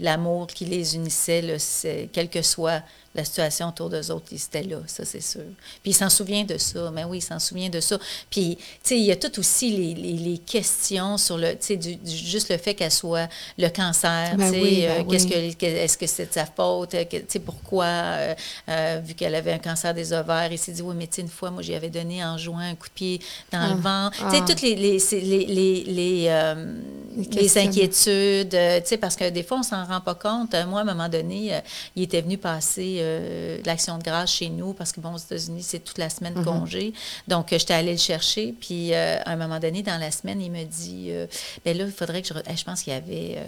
l'amour qui les unissait, quelle que soit la situation autour d'eux autres, ils étaient là, ça c'est sûr. Puis il s'en souvient de ça, mais oui, il s'en souvient de ça. Puis, tu sais, il y a tout aussi les, les- les questions sur le, tu sais, du- du- juste le fait qu'elle soit le cancer, Ben tu sais, oui, ben euh, qu'est-ce oui. que, est-ce que c'est de sa faute, euh, tu sais, pourquoi, euh, euh, vu qu'elle avait un cancer des ovaires, il s'est dit, oui, mais tu sais, une fois, moi, j'y avais donné en jouant un coup de pied dans le ventre. Tu sais, ah. toutes les, les, les, les, les, euh, inquiétudes, euh, tu sais, parce que des fois, on s'en rend pas compte. Euh, Moi, à un moment donné, euh, il était venu passer euh, l'action de grâce chez nous, parce que, bon, aux États-Unis, c'est toute la semaine de congé. Donc, euh, j'étais allée le chercher, puis euh, à un moment donné, dans la semaine, il me dit, ben là, il faudrait que je... Je pense qu'il y avait...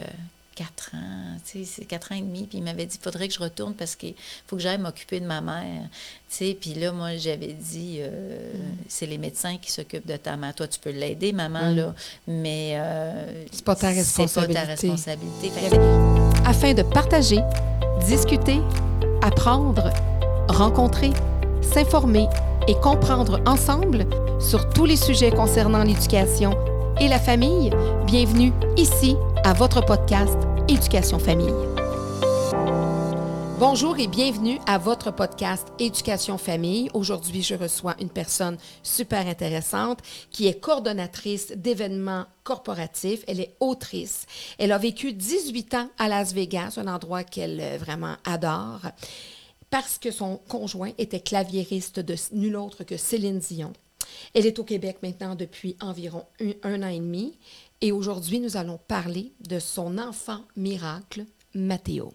euh, quatre ans, tu sais, c'est quatre ans et demi, puis il m'avait dit, il faudrait que je retourne parce qu'il faut que j'aille m'occuper de ma mère, tu sais, puis là, moi, j'avais dit, euh, c'est les médecins qui s'occupent de ta mère, toi, tu peux l'aider, maman, là, mais... euh, C'est pas ta C'est pas responsabilité. ta responsabilité. Que- afin de partager, discuter, apprendre, rencontrer, s'informer et comprendre ensemble sur tous les sujets concernant l'éducation et la famille. Bienvenue ici à votre podcast Éducation Famille. Bonjour et bienvenue à votre podcast Éducation Famille. Aujourd'hui, je reçois une personne super intéressante qui est coordonnatrice d'événements corporatifs. Elle est autrice. Elle a vécu 18 ans à Las Vegas, un endroit qu'elle euh, vraiment adore, parce que son conjoint était claviériste de nul autre que Céline Dion. Elle est au Québec maintenant depuis environ un, un an et demi. Et aujourd'hui, nous allons parler de son enfant miracle, Mathéo.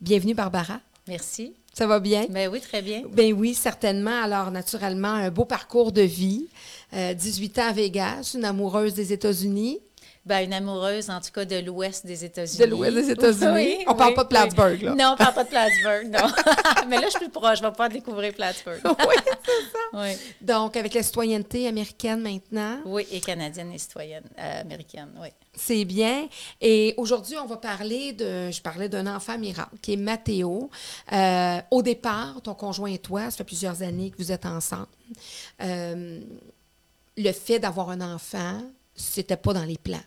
Bienvenue, Barbara. Merci. Ça va bien? Ben oui, très bien. Ben oui, certainement. Alors, naturellement, un beau parcours de vie. Euh, 18 ans à Vegas, une amoureuse des États-Unis. Ben, une amoureuse, en tout cas, de l'ouest des États-Unis. De l'ouest des États-Unis. On parle pas de Plattsburgh, là. Non, on parle pas de Plattsburgh, non. Mais là, je suis plus proche. Je vais pas découvrir Plattsburgh. oui, c'est ça. oui. Donc, avec la citoyenneté américaine maintenant, Oui, et canadienne et citoyenne euh, américaine, oui. c'est bien. Et aujourd'hui, on va parler de. Je parlais d'un enfant miracle qui est Mathéo. Euh, au départ, ton conjoint et toi, ça fait plusieurs années que vous êtes ensemble. Euh, le fait d'avoir un enfant, c'était pas dans les plans?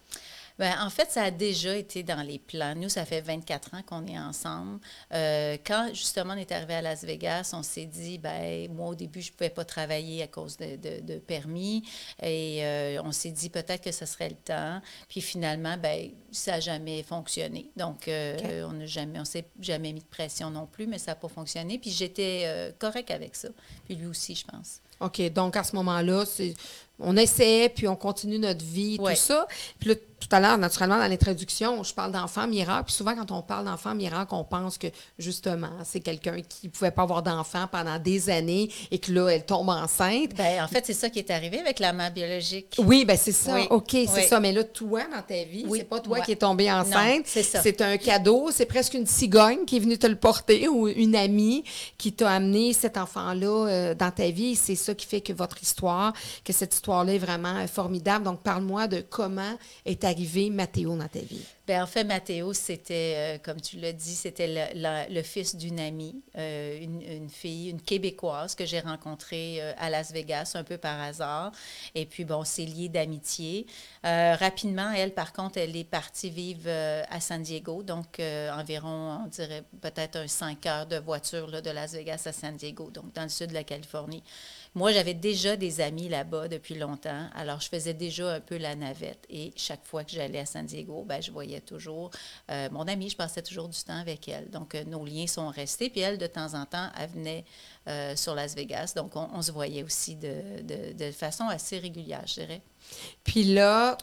Ben, en fait, ça a déjà été dans les plans. Nous, ça fait 24 ans qu'on est ensemble. Euh, quand justement on est arrivé à Las Vegas, on s'est dit, ben moi au début, je ne pouvais pas travailler à cause de, de- de permis. Et euh, on s'est dit peut-être que ce serait le temps. Puis finalement, ben ça n'a jamais fonctionné. Donc, euh, on n'a jamais, on s'est jamais mis de pression non plus, mais ça n'a pas fonctionné. Puis j'étais correct avec ça. Puis lui aussi, je pense. OK, donc à ce moment-là, c'est on essaie, puis on continue notre vie, Ouais. tout ça. Puis là, tout à l'heure, naturellement, dans l'introduction, je parle d'enfant miracle. Puis souvent, quand on parle d'enfant miracle, on pense que, justement, c'est quelqu'un qui ne pouvait pas avoir d'enfant pendant des années et que là, elle tombe enceinte. Ben, en fait, c'est ça qui est arrivé avec la mère biologique. Oui, ben c'est ça. Oui, OK, c'est ça. Mais là, toi, dans ta vie, Oui, c'est pas toi ouais. qui es tombée enceinte. c'est ça. C'est un cadeau. C'est presque une cigogne qui est venue te le porter ou une amie qui t'a amené cet enfant-là euh, dans ta vie. C'est ça qui fait que votre histoire, que cette histoire-là est vraiment euh, formidable. Donc, parle-moi de comment est arrivé Mathéo dans ta vie. Ben, en fait, Mathéo, c'était, euh, comme tu l'as dit, c'était le, fils d'une amie, euh, une, fille, une Québécoise que j'ai rencontrée à Las Vegas un peu par hasard. Et puis, bon, c'est lié d'amitié. Rapidement, elle, par contre, elle est partie vivre à San Diego, donc environ, on dirait peut-être un 5 heures de voiture de Las Vegas à San Diego, donc dans le sud de la Californie. Moi, j'avais déjà des amis là-bas depuis longtemps, alors je faisais déjà un peu la navette. Et chaque fois que j'allais à San Diego, ben, je voyais toujours euh, mon amie, je passais toujours du temps avec elle. Donc, euh, nos liens sont restés. Puis elle, de temps en temps, venait euh, sur Las Vegas. Donc, on, on se voyait aussi de, de- de façon assez régulière, je dirais. Puis là,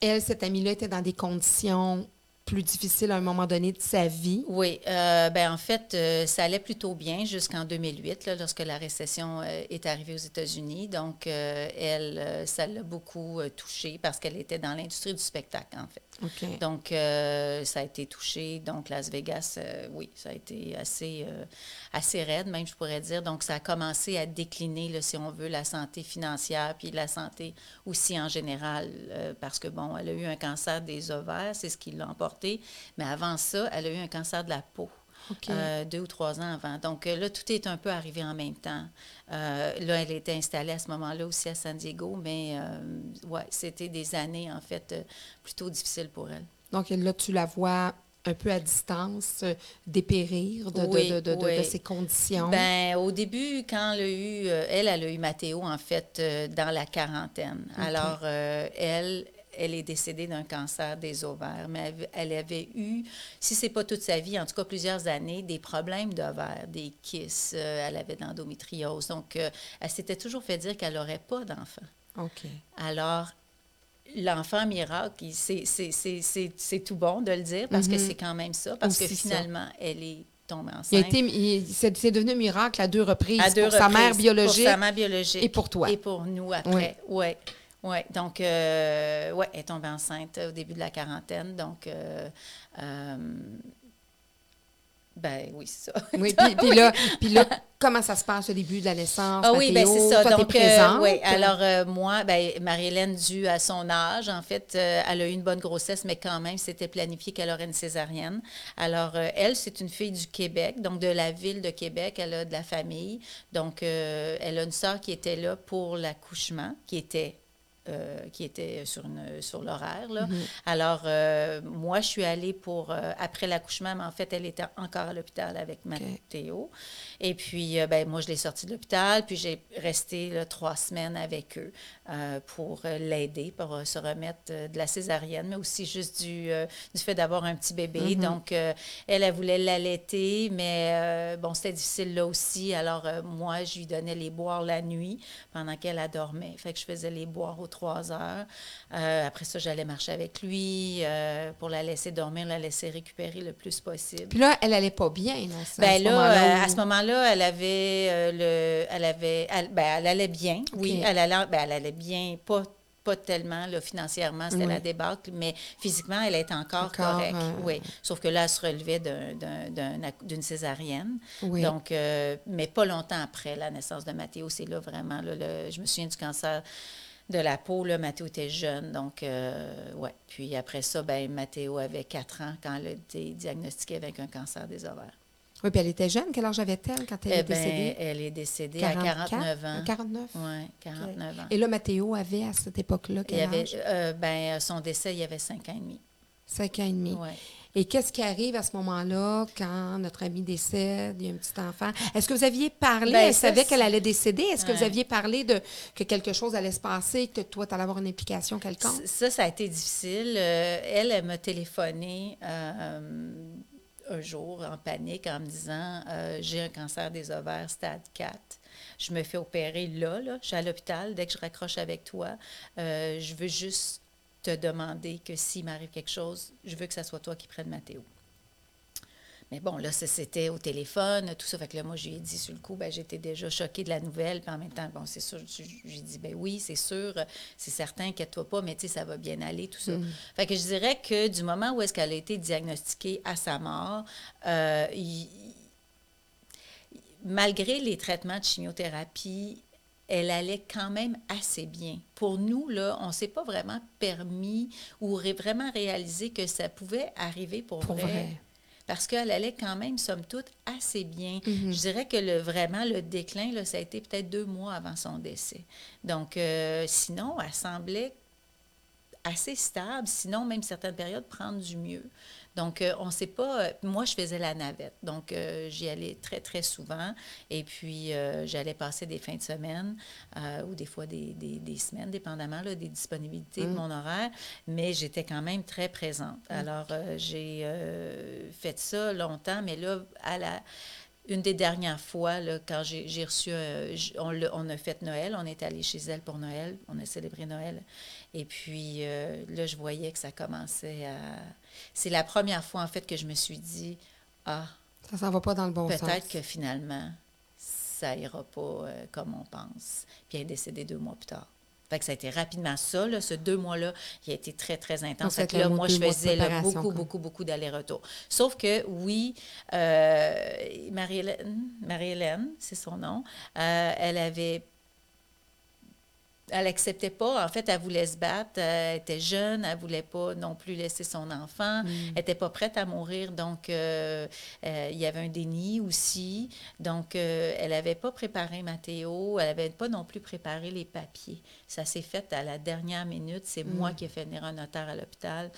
elle, cette amie-là, était dans des conditions plus difficiles à un moment donné de sa vie? Oui, euh, ben en fait, euh, ça allait plutôt bien jusqu'en 2008, là, lorsque la récession euh, est arrivée aux États-Unis. Donc, elle, ça l'a beaucoup touchée parce qu'elle était dans l'industrie du spectacle, en fait. Donc, euh, ça a été touché. Donc, Las Vegas, euh, oui, ça a été assez, euh, assez raide, même, je pourrais dire. Donc, ça a commencé à décliner, si on veut, la santé financière, puis la santé aussi en général, parce que, bon, elle a eu un cancer des ovaires, c'est ce qui l'a emporté. Mais avant ça, elle a eu un cancer de la peau. Euh, deux ou trois ans avant. Donc euh, là, tout est un peu arrivé en même temps. Euh, là, elle était installée à ce moment-là aussi à San Diego, mais ouais, c'était des années, en fait, plutôt difficiles pour elle. Donc là, tu la vois un peu à distance, euh, dépérir de, Oui, de, de, de, oui. de ces conditions? Ben, au début, quand elle a eu, euh, elle, elle a eu Mathéo, en fait, euh, dans la quarantaine. Alors, elle, elle est décédée d'un cancer des ovaires, mais elle, avait eu, si c'est pas toute sa vie, en tout cas plusieurs années, des problèmes d'ovaires, des kisses, euh, elle avait d'endométriose. Donc, euh, elle s'était toujours fait dire qu'elle n'aurait pas d'enfant. OK. Alors, l'enfant miracle, c'est- tout bon de le dire parce que c'est quand même ça, parce Mm-hmm. Aussi que ça. finalement, elle est tombée enceinte. C'est devenu miracle à deux reprises à deux pour sa mère biologique. Pour sa mère biologique. et pour toi. Et pour nous après. Oui. Ouais. Donc, euh, ouais, elle est tombée enceinte au début de la quarantaine. Donc, euh, euh, ben oui, c'est ça. Oui, puis, puis là, puis là, comment ça se passe au début de la naissance? Ah oui, ben c'est ça. Toi, Donc, euh, oui. Alors, euh, moi, ben, Marie-Hélène, due à son âge, en fait, euh, elle a eu une bonne grossesse, mais quand même, c'était planifié qu'elle aurait une césarienne. Alors, euh, elle, c'est une fille du Québec, donc de la ville de Québec. Elle a de la famille. Donc, euh, elle a une sœur qui était là pour l'accouchement, qui était. Euh, qui était sur, une, sur l'horaire. là. Alors, euh, moi, je suis allée pour, euh, après l'accouchement, mais en fait, elle était encore à l'hôpital avec Mathéo. Et puis, ben, moi, je l'ai sortie de l'hôpital, puis j'ai resté là, trois semaines avec eux pour l'aider, pour se remettre de la césarienne, mais aussi juste du, du fait d'avoir un petit bébé. Donc, euh, elle, elle voulait l'allaiter, mais bon, c'était difficile là aussi. Alors, moi, je lui donnais les boire la nuit pendant qu'elle elle dormait. Fait que je faisais les boire aux trois heures. Euh, après ça, j'allais marcher avec lui euh, pour la laisser dormir, la laisser récupérer le plus possible. Puis là, elle allait pas bien. Là, à ce Ben là, moment-là euh, où- à ce moment-là, elle avait le, elle avait, elle, ben, elle allait bien. Oui, elle allait, ben, elle allait bien, pas pas tellement là, financièrement, c'était Oui. la débâcle, mais physiquement, elle était encore, Encore, correcte. euh, Oui, sauf que là, elle se relevait d'un- d'un- d'une césarienne. Oui. Donc, euh, mais pas longtemps après la naissance de Mathéo, c'est là vraiment, là, le- je me souviens du cancer de la peau, là, Mathéo était jeune, donc, euh, ouais. Puis après ça, ben, Mathéo avait 4 ans quand elle a été diagnostiquée avec un cancer des ovaires. Oui, puis elle était jeune. Quel âge avait-elle quand elle Eh est ben, décédée? elle est décédée 44? à 49 ans. 49? Oui, 49 ans. Et là, Mathéo avait à cette époque-là Il quel y avait, âge? euh, ben, son décès, il y avait 5 ans et demi. Cinq ans et demi. Ouais. Et qu'est-ce qui arrive à ce moment-là quand notre ami décède, il y a un petit enfant? Est-ce que vous aviez parlé, Ben, elle ça, savait qu'elle allait décéder? Est-ce que vous aviez parlé de que quelque chose allait se passer, que toi, tu allais avoir une implication quelconque? Ça, ça a été difficile. Euh, elle, elle m'a téléphoné euh, un jour en panique en me disant euh, J'ai un cancer des ovaires stade 4. Je me fais opérer là, là. Je suis à l'hôpital. Dès que je raccroche avec toi, euh, je veux juste te demander que s'il m'arrive quelque chose, je veux que ce soit toi qui prenne Mathéo. Mais bon, là, ça, c'était au téléphone, tout ça. Fait que là, moi, je lui ai dit sur le coup, ben, j'étais déjà choquée de la nouvelle. Puis en même temps, bon, c'est sûr, je- j'ai dit, ben oui, c'est sûr, c'est certain, inquiète-toi pas, mais tu sais, ça va bien aller, tout ça. Fait que je dirais que du moment où est-ce qu'elle a été diagnostiquée à sa mort, euh, il- malgré les traitements de chimiothérapie, elle allait quand même assez bien. Pour nous, là, on ne s'est pas vraiment permis ou ré- vraiment réalisé que ça pouvait arriver pour, Pour vrai. vrai. Parce qu'elle allait quand même, somme toute, assez bien. Mhm. Je dirais que le, vraiment, le déclin, là, ça a été peut-être deux mois avant son décès. Donc, euh, sinon, elle semblait assez stable, sinon même certaines périodes prendre du mieux. Donc, euh, on ne sait pas. euh, moi, je faisais la navette. Donc, euh, j'y allais très, très souvent. Et puis, j'allais passer des fins de semaine ou des fois des, des- des semaines, dépendamment là, des disponibilités de mon horaire. Mais j'étais quand même très présente. Alors, euh, j'ai fait ça longtemps, mais là, à la une des dernières fois, là, quand j'ai reçu, on, a fait Noël, on est allé chez elle pour Noël, on a célébré Noël. Et puis euh, là, je voyais que ça commençait à... C'est la première fois, en fait, que je me suis dit, ah, Ça s'en va pas dans le bon sens. peut-être que finalement, ça ira pas euh, comme on pense. Puis elle est décédée deux mois plus tard. Fait que ça a été rapidement ça, là, ce deux mois-là, il a été très, très intense. Fait que là, moi, je faisais là, beaucoup, beaucoup, beaucoup d'allers-retours. Sauf que, oui, euh, Marie-Hélène, Marie-Hélène, c'est son nom, euh, elle avait elle acceptait pas. En fait, elle voulait se battre. Elle était jeune. Elle voulait pas non plus laisser son enfant. Elle n'était pas prête à mourir. Donc, euh, euh, il y avait un déni aussi. Donc, euh, elle n'avait pas préparé Mathéo. Elle n'avait pas non plus préparé les papiers. Ça s'est fait à la dernière minute. C'est moi qui ai fait venir un notaire à l'hôpital.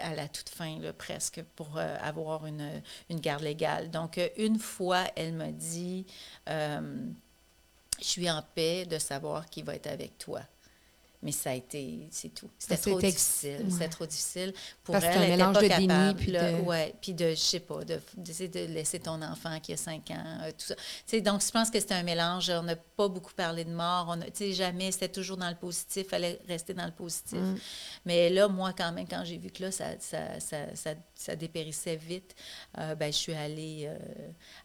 À la toute fin, là, presque, pour euh, avoir une, une, garde légale. Donc, une fois, elle m'a dit, je suis en paix de savoir qui va être avec toi. Mais ça a été, c'est tout. C'était trop difficile. C'était trop difficile. Pour elle, elle n'était pas capable. puis de... Ouais, puis de, je sais pas, de, de, laisser ton enfant qui a 5 ans, euh, tout ça. sais, donc, je pense que c'était un mélange. On n'a pas beaucoup parlé de mort. On a, jamais, c'était toujours dans le positif. Il fallait rester dans le positif. Mm. Mais là, moi, quand même, quand j'ai vu que là, ça, ça, ça, ça, ça dépérissait vite, euh, ben, je suis allée euh,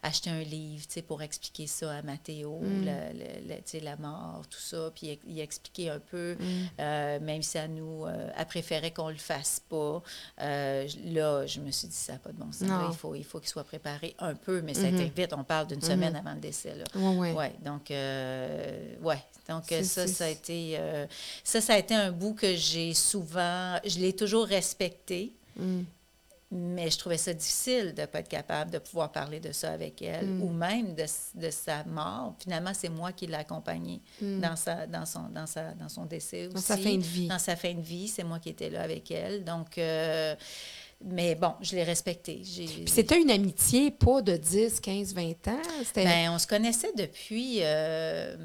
acheter un livre, pour expliquer ça à Mathéo, mm. la, la mort, tout ça. Puis il, il expliquait un peu Mm. Euh, même si à nous, elle préférait qu'on ne le fasse pas. Là, je me suis dit, ça n'a pas de bon sens. il faut il faut qu'il soit préparé un peu, mais ça a été mm-hmm. vite. On parle d'une mm-hmm. semaine avant le décès. Là. Ouais, donc, ouais. Donc, ça, ça a été... ça, ça a été un bout que j'ai souvent... Je l'ai toujours respecté. Mais je trouvais ça difficile de ne pas être capable de pouvoir parler de ça avec elle, mm. ou même de, de, sa mort. Finalement, c'est moi qui l'ai accompagnée mm. dans, sa, dans, son, dans, sa, dans son décès aussi. Dans sa fin de vie. Dans sa fin de vie, c'est moi qui étais là avec elle. Donc, euh, mais bon, je l'ai respectée. C'était une amitié pas de 10, 15, 20 ans? Bien, on se connaissait depuis... Euh,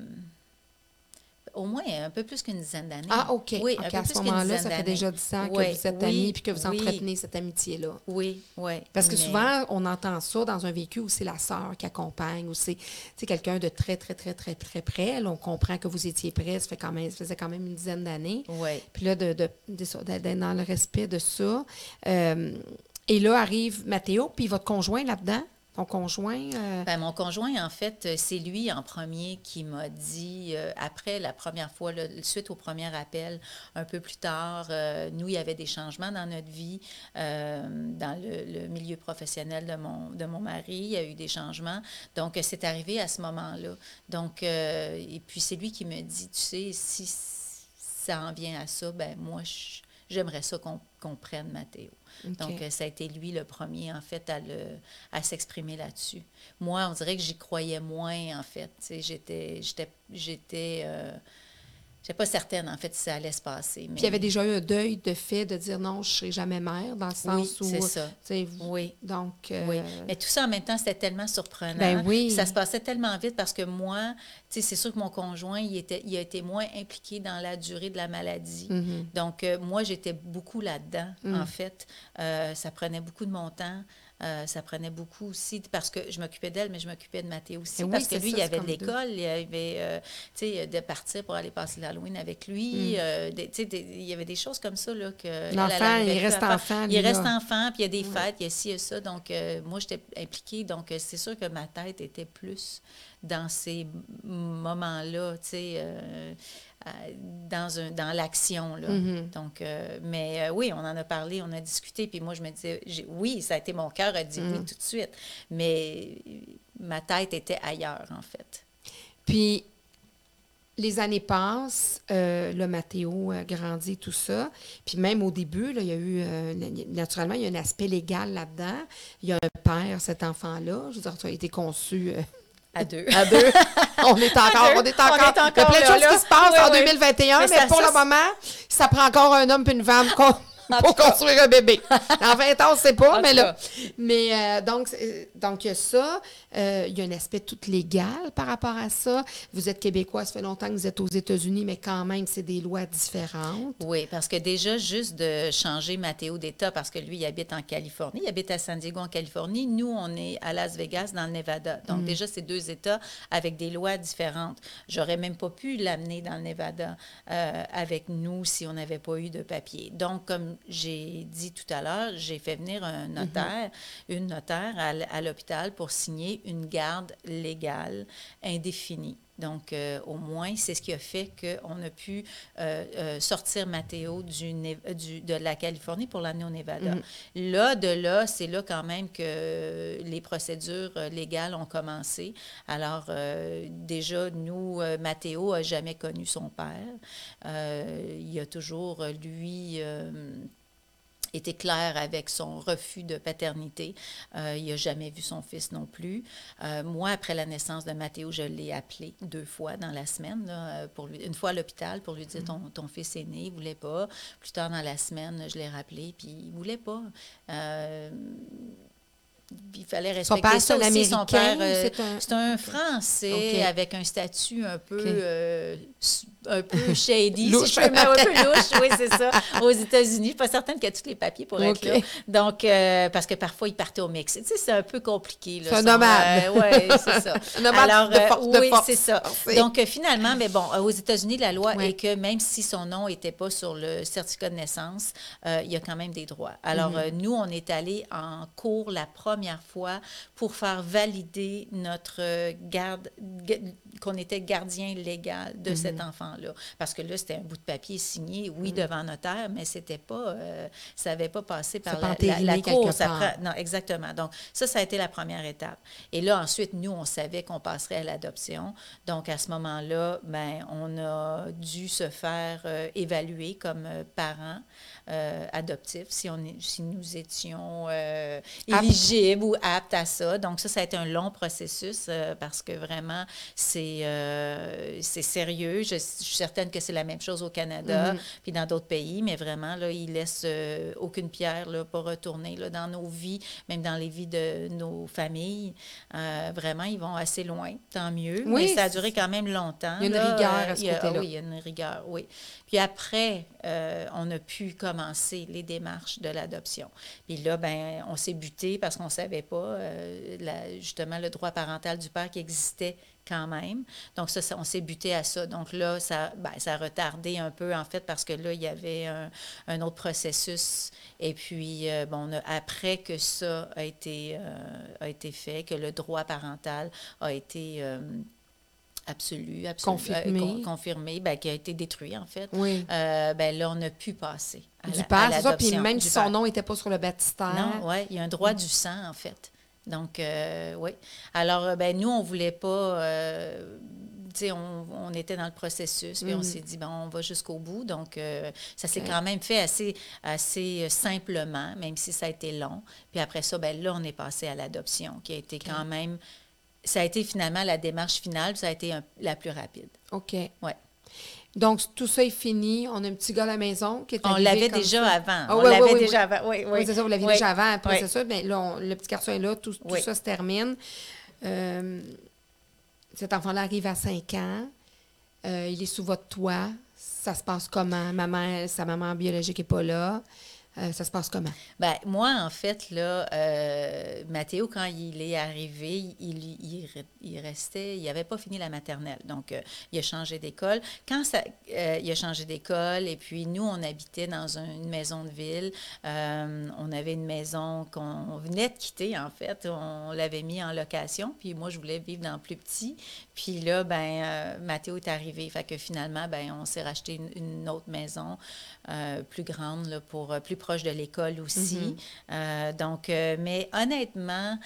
au moins un peu plus qu'une dizaine d'années. Ah, OK. Oui, à ce moment-là, ça fait déjà 10 ans que vous êtes amis puis que vous entretenez cette amitié-là. Oui, oui. Parce que souvent, on entend ça dans un vécu où c'est la sœur qui accompagne, ou c'est quelqu'un de très, très, très, très, très près. Là, on comprend que vous étiez près, ça, fait quand même, ça faisait quand même une dizaine d'années. Oui. Puis là, d'être de, de, dans le respect de ça. Euh, et là arrive Mathéo, puis votre conjoint là-dedans? Ton conjoint? Euh? Ben, mon conjoint, en fait, euh, c'est lui en premier qui m'a dit, euh, après la première fois, suite au premier appel, un peu plus tard, nous, il y avait des changements dans notre vie, dans le, milieu professionnel de mon, de mon mari, il y a eu des changements. Donc, c'est arrivé à ce moment-là. Donc, et puis c'est lui qui me dit, tu sais, si ça en vient à ça, ben moi, j'aimerais ça qu'on prenne Mathéo. Donc, euh, ça a été lui le premier, en fait, à, s'exprimer là-dessus. Moi, on dirait que j'y croyais moins, en fait. J'étais, j'étais, j'étais euh, je pas certaine, en fait, si ça allait se passer. Puis il y avait déjà eu un deuil de fait de dire non, je ne serai jamais mère, dans le sens oui, c'est ça. Oui. Donc, euh, oui. Mais tout ça, en même temps, c'était tellement surprenant. Ben oui. Ça se passait tellement vite parce que moi, c'est sûr que mon conjoint, il, était, il a été moins impliqué dans la durée de la maladie. Mm-hmm. Donc, euh, moi, j'étais beaucoup là-dedans, mm. en fait. Euh, ça prenait beaucoup de mon temps. Euh, ça prenait beaucoup aussi parce que je m'occupais d'elle, mais je m'occupais de Mathéo aussi. parce que lui, il y avait de l'école, il y avait, euh, tu sais, de partir pour aller passer l'Halloween avec lui. Mm. Euh, tu sais, il y avait des choses comme ça, là, que... L'enfant, il reste enfant. Il reste enfant, puis il y a des fêtes, il y a ci, et ça. Donc, moi, j'étais impliquée. Donc, c'est sûr que ma tête était plus dans ces moments-là, tu sais dans, un, dans l'action. Là. Mm-hmm. Donc, euh, mais euh, oui, on en a parlé, on a discuté, puis moi, je me disais, oui, ça a été mon cœur a dit oui mm. tout de suite, mais ma tête était ailleurs, en fait. Puis, les années passent, euh, le Mathéo a grandi, tout ça. Puis même au début, là, il y a eu, naturellement, il y a un aspect légal là-dedans. Il y a un père, cet enfant-là. Je veux dire, ça a été conçu à deux. À deux. on est encore, on est encore. il y a plein de choses qui se passent en 2021, mais, pour le moment, ça prend encore un homme et une femme pour construire un bébé. En 20 ans, on ne sait pas, mais là. Mais euh, donc, donc, il y a ça. Euh, il y a un aspect tout légal par rapport à ça. Vous êtes québécois, ça fait longtemps que vous êtes aux États-Unis, mais quand même, c'est des lois différentes. Oui, parce que déjà, juste de changer Mathéo d'État, parce que lui, il habite en Californie, il habite à San Diego en Californie. Nous, on est à Las Vegas, dans le Nevada. Donc, mm. déjà, c'est deux États avec des lois différentes. J'aurais même pas pu l'amener dans le Nevada euh, avec nous si on n'avait pas eu de papier. Donc, comme j'ai dit tout à l'heure, j'ai fait venir un mm-hmm. notaire, une notaire à l'hôpital pour signer une garde légale indéfinie. Donc, euh, au moins, c'est ce qui a fait qu'on a pu euh, euh, sortir Mathéo du, du, de la Californie pour l'année au Nevada. Mm-hmm. Là, de là, c'est là quand même que les procédures légales ont commencé. Alors, déjà, nous, Mathéo n'a jamais connu son père. il a toujours, lui, était clair avec son refus de paternité. Euh, il n'a jamais vu son fils non plus. Euh, moi, après la naissance de Mathéo, je l'ai appelé deux fois dans la semaine, là, pour lui, une fois à l'hôpital pour lui dire ton, ton, fils est né, il ne voulait pas. Plus tard dans la semaine, je l'ai rappelé, puis il ne voulait pas. Euh, il fallait respecter son père, ça aussi. Son père, euh, c'est un... un, Français okay. avec un statut un peu, okay. Euh, un peu shady, louche. si je peux un peu louche, oui, c'est ça, aux États-Unis. Je ne suis pas certaine qu'il a tous les papiers pour être okay. là. Donc, euh, parce que parfois, il partait au Mexique. Tu sais, c'est un peu compliqué. C'est un nomade. oui, c'est ça. un nomade Alors, de force, oui, c'est ça. Donc, finalement, mais bon, aux États-Unis, la loi est que même si son nom n'était pas sur le certificat de naissance, euh, il y a quand même des droits. Alors, mm -hmm. nous, on est allé en cours la première fois pour faire valider notre garde, qu'on était gardien légal de mm -hmm. cet enfant-là. Parce que là, c'était un bout de papier signé, oui, mm -hmm. devant notaire, mais c'était pas, euh, ça n'avait pas passé par la, la, la cour. Ça non, exactement. Donc, ça, ça a été la première étape. Et là, ensuite, nous, on savait qu'on passerait à l'adoption. Donc, à ce moment-là, ben, on a dû se faire euh, évaluer comme euh, parents adoptifs, si, on si nous étions éligibles ou aptes à ça. Donc, ça, ça a été un long processus euh, parce que vraiment, c'est euh, sérieux. Je, je, suis certaine que c'est la même chose au Canada, mm -hmm. puis dans d'autres pays, mais vraiment, là, ils laissent euh, aucune pierre là, pour retourner là, dans nos vies, même dans les vies de nos familles. Euh, vraiment, ils vont assez loin, tant mieux. Oui, mais ça a duré quand même longtemps. Il y a une rigueur à ce. Oui, il y a une rigueur, oui. Puis après, on a pu commencer les démarches de l'adoption. Puis là, ben, on s'est buté parce qu'on ne savait pas la, justement le droit parental du père qui existait quand même. Donc ça, ça on s'est buté à ça. Donc là, ça, ben, ça a retardé un peu en fait parce que là, il y avait un, un autre processus. Et puis, euh, bon, a, après que ça a été, euh, a été fait, que le droit parental a été absolu, absolu confirmé, euh, con, confirmé ben, qui a été détruit en fait. Oui. Euh, ben là, on a pu passer. À du père, c'est ça. Puis même du si son père. nom n'était pas sur le baptistère. Non, oui, il y a un droit Mm. du sang en fait. Donc, euh, oui. Alors, ben nous, on ne voulait pas. Euh, on, on, était dans le processus, puis Mm. on s'est dit, bon, on va jusqu'au bout. Donc, euh, ça s'est quand même fait assez, assez simplement, même si ça a été long. Puis après ça, ben là, on est passé à l'adoption, qui a été Okay. quand même ça a été finalement la démarche finale, ça a été un, la plus rapide. OK. Ouais. Donc, tout ça est fini. On a un petit gars à la maison qui est On l'avait déjà ça. avant. Ah, on oui, l'avait oui, oui, déjà avant. Oui, oui. c'est ça, vous l'aviez déjà avant. Après, c'est ça. Mais là, on, le petit garçon est là, tout, ça se termine. Euh, cet enfant-là arrive à 5 ans. Euh, il est sous votre toit. Ça se passe comment? Maman, sa maman biologique n'est pas là. Euh, ça se passe comment? Ben, moi, en fait, là, euh, Mathéo, quand il est arrivé, il, restait, il n'avait pas fini la maternelle. Donc, euh, il a changé d'école. Quand ça, il a changé d'école, et puis nous, on habitait dans un, une maison de ville. On avait une maison qu'on venait de quitter, en fait. On l'avait mis en location, puis moi, je voulais vivre dans plus petit. Puis là, ben, euh, Mathéo est arrivé. Fait que finalement, ben, on s'est racheté une, une, autre maison euh, plus grande, là, pour plus proche de l'école aussi. Mm -hmm. euh, donc, euh, mais honnêtement,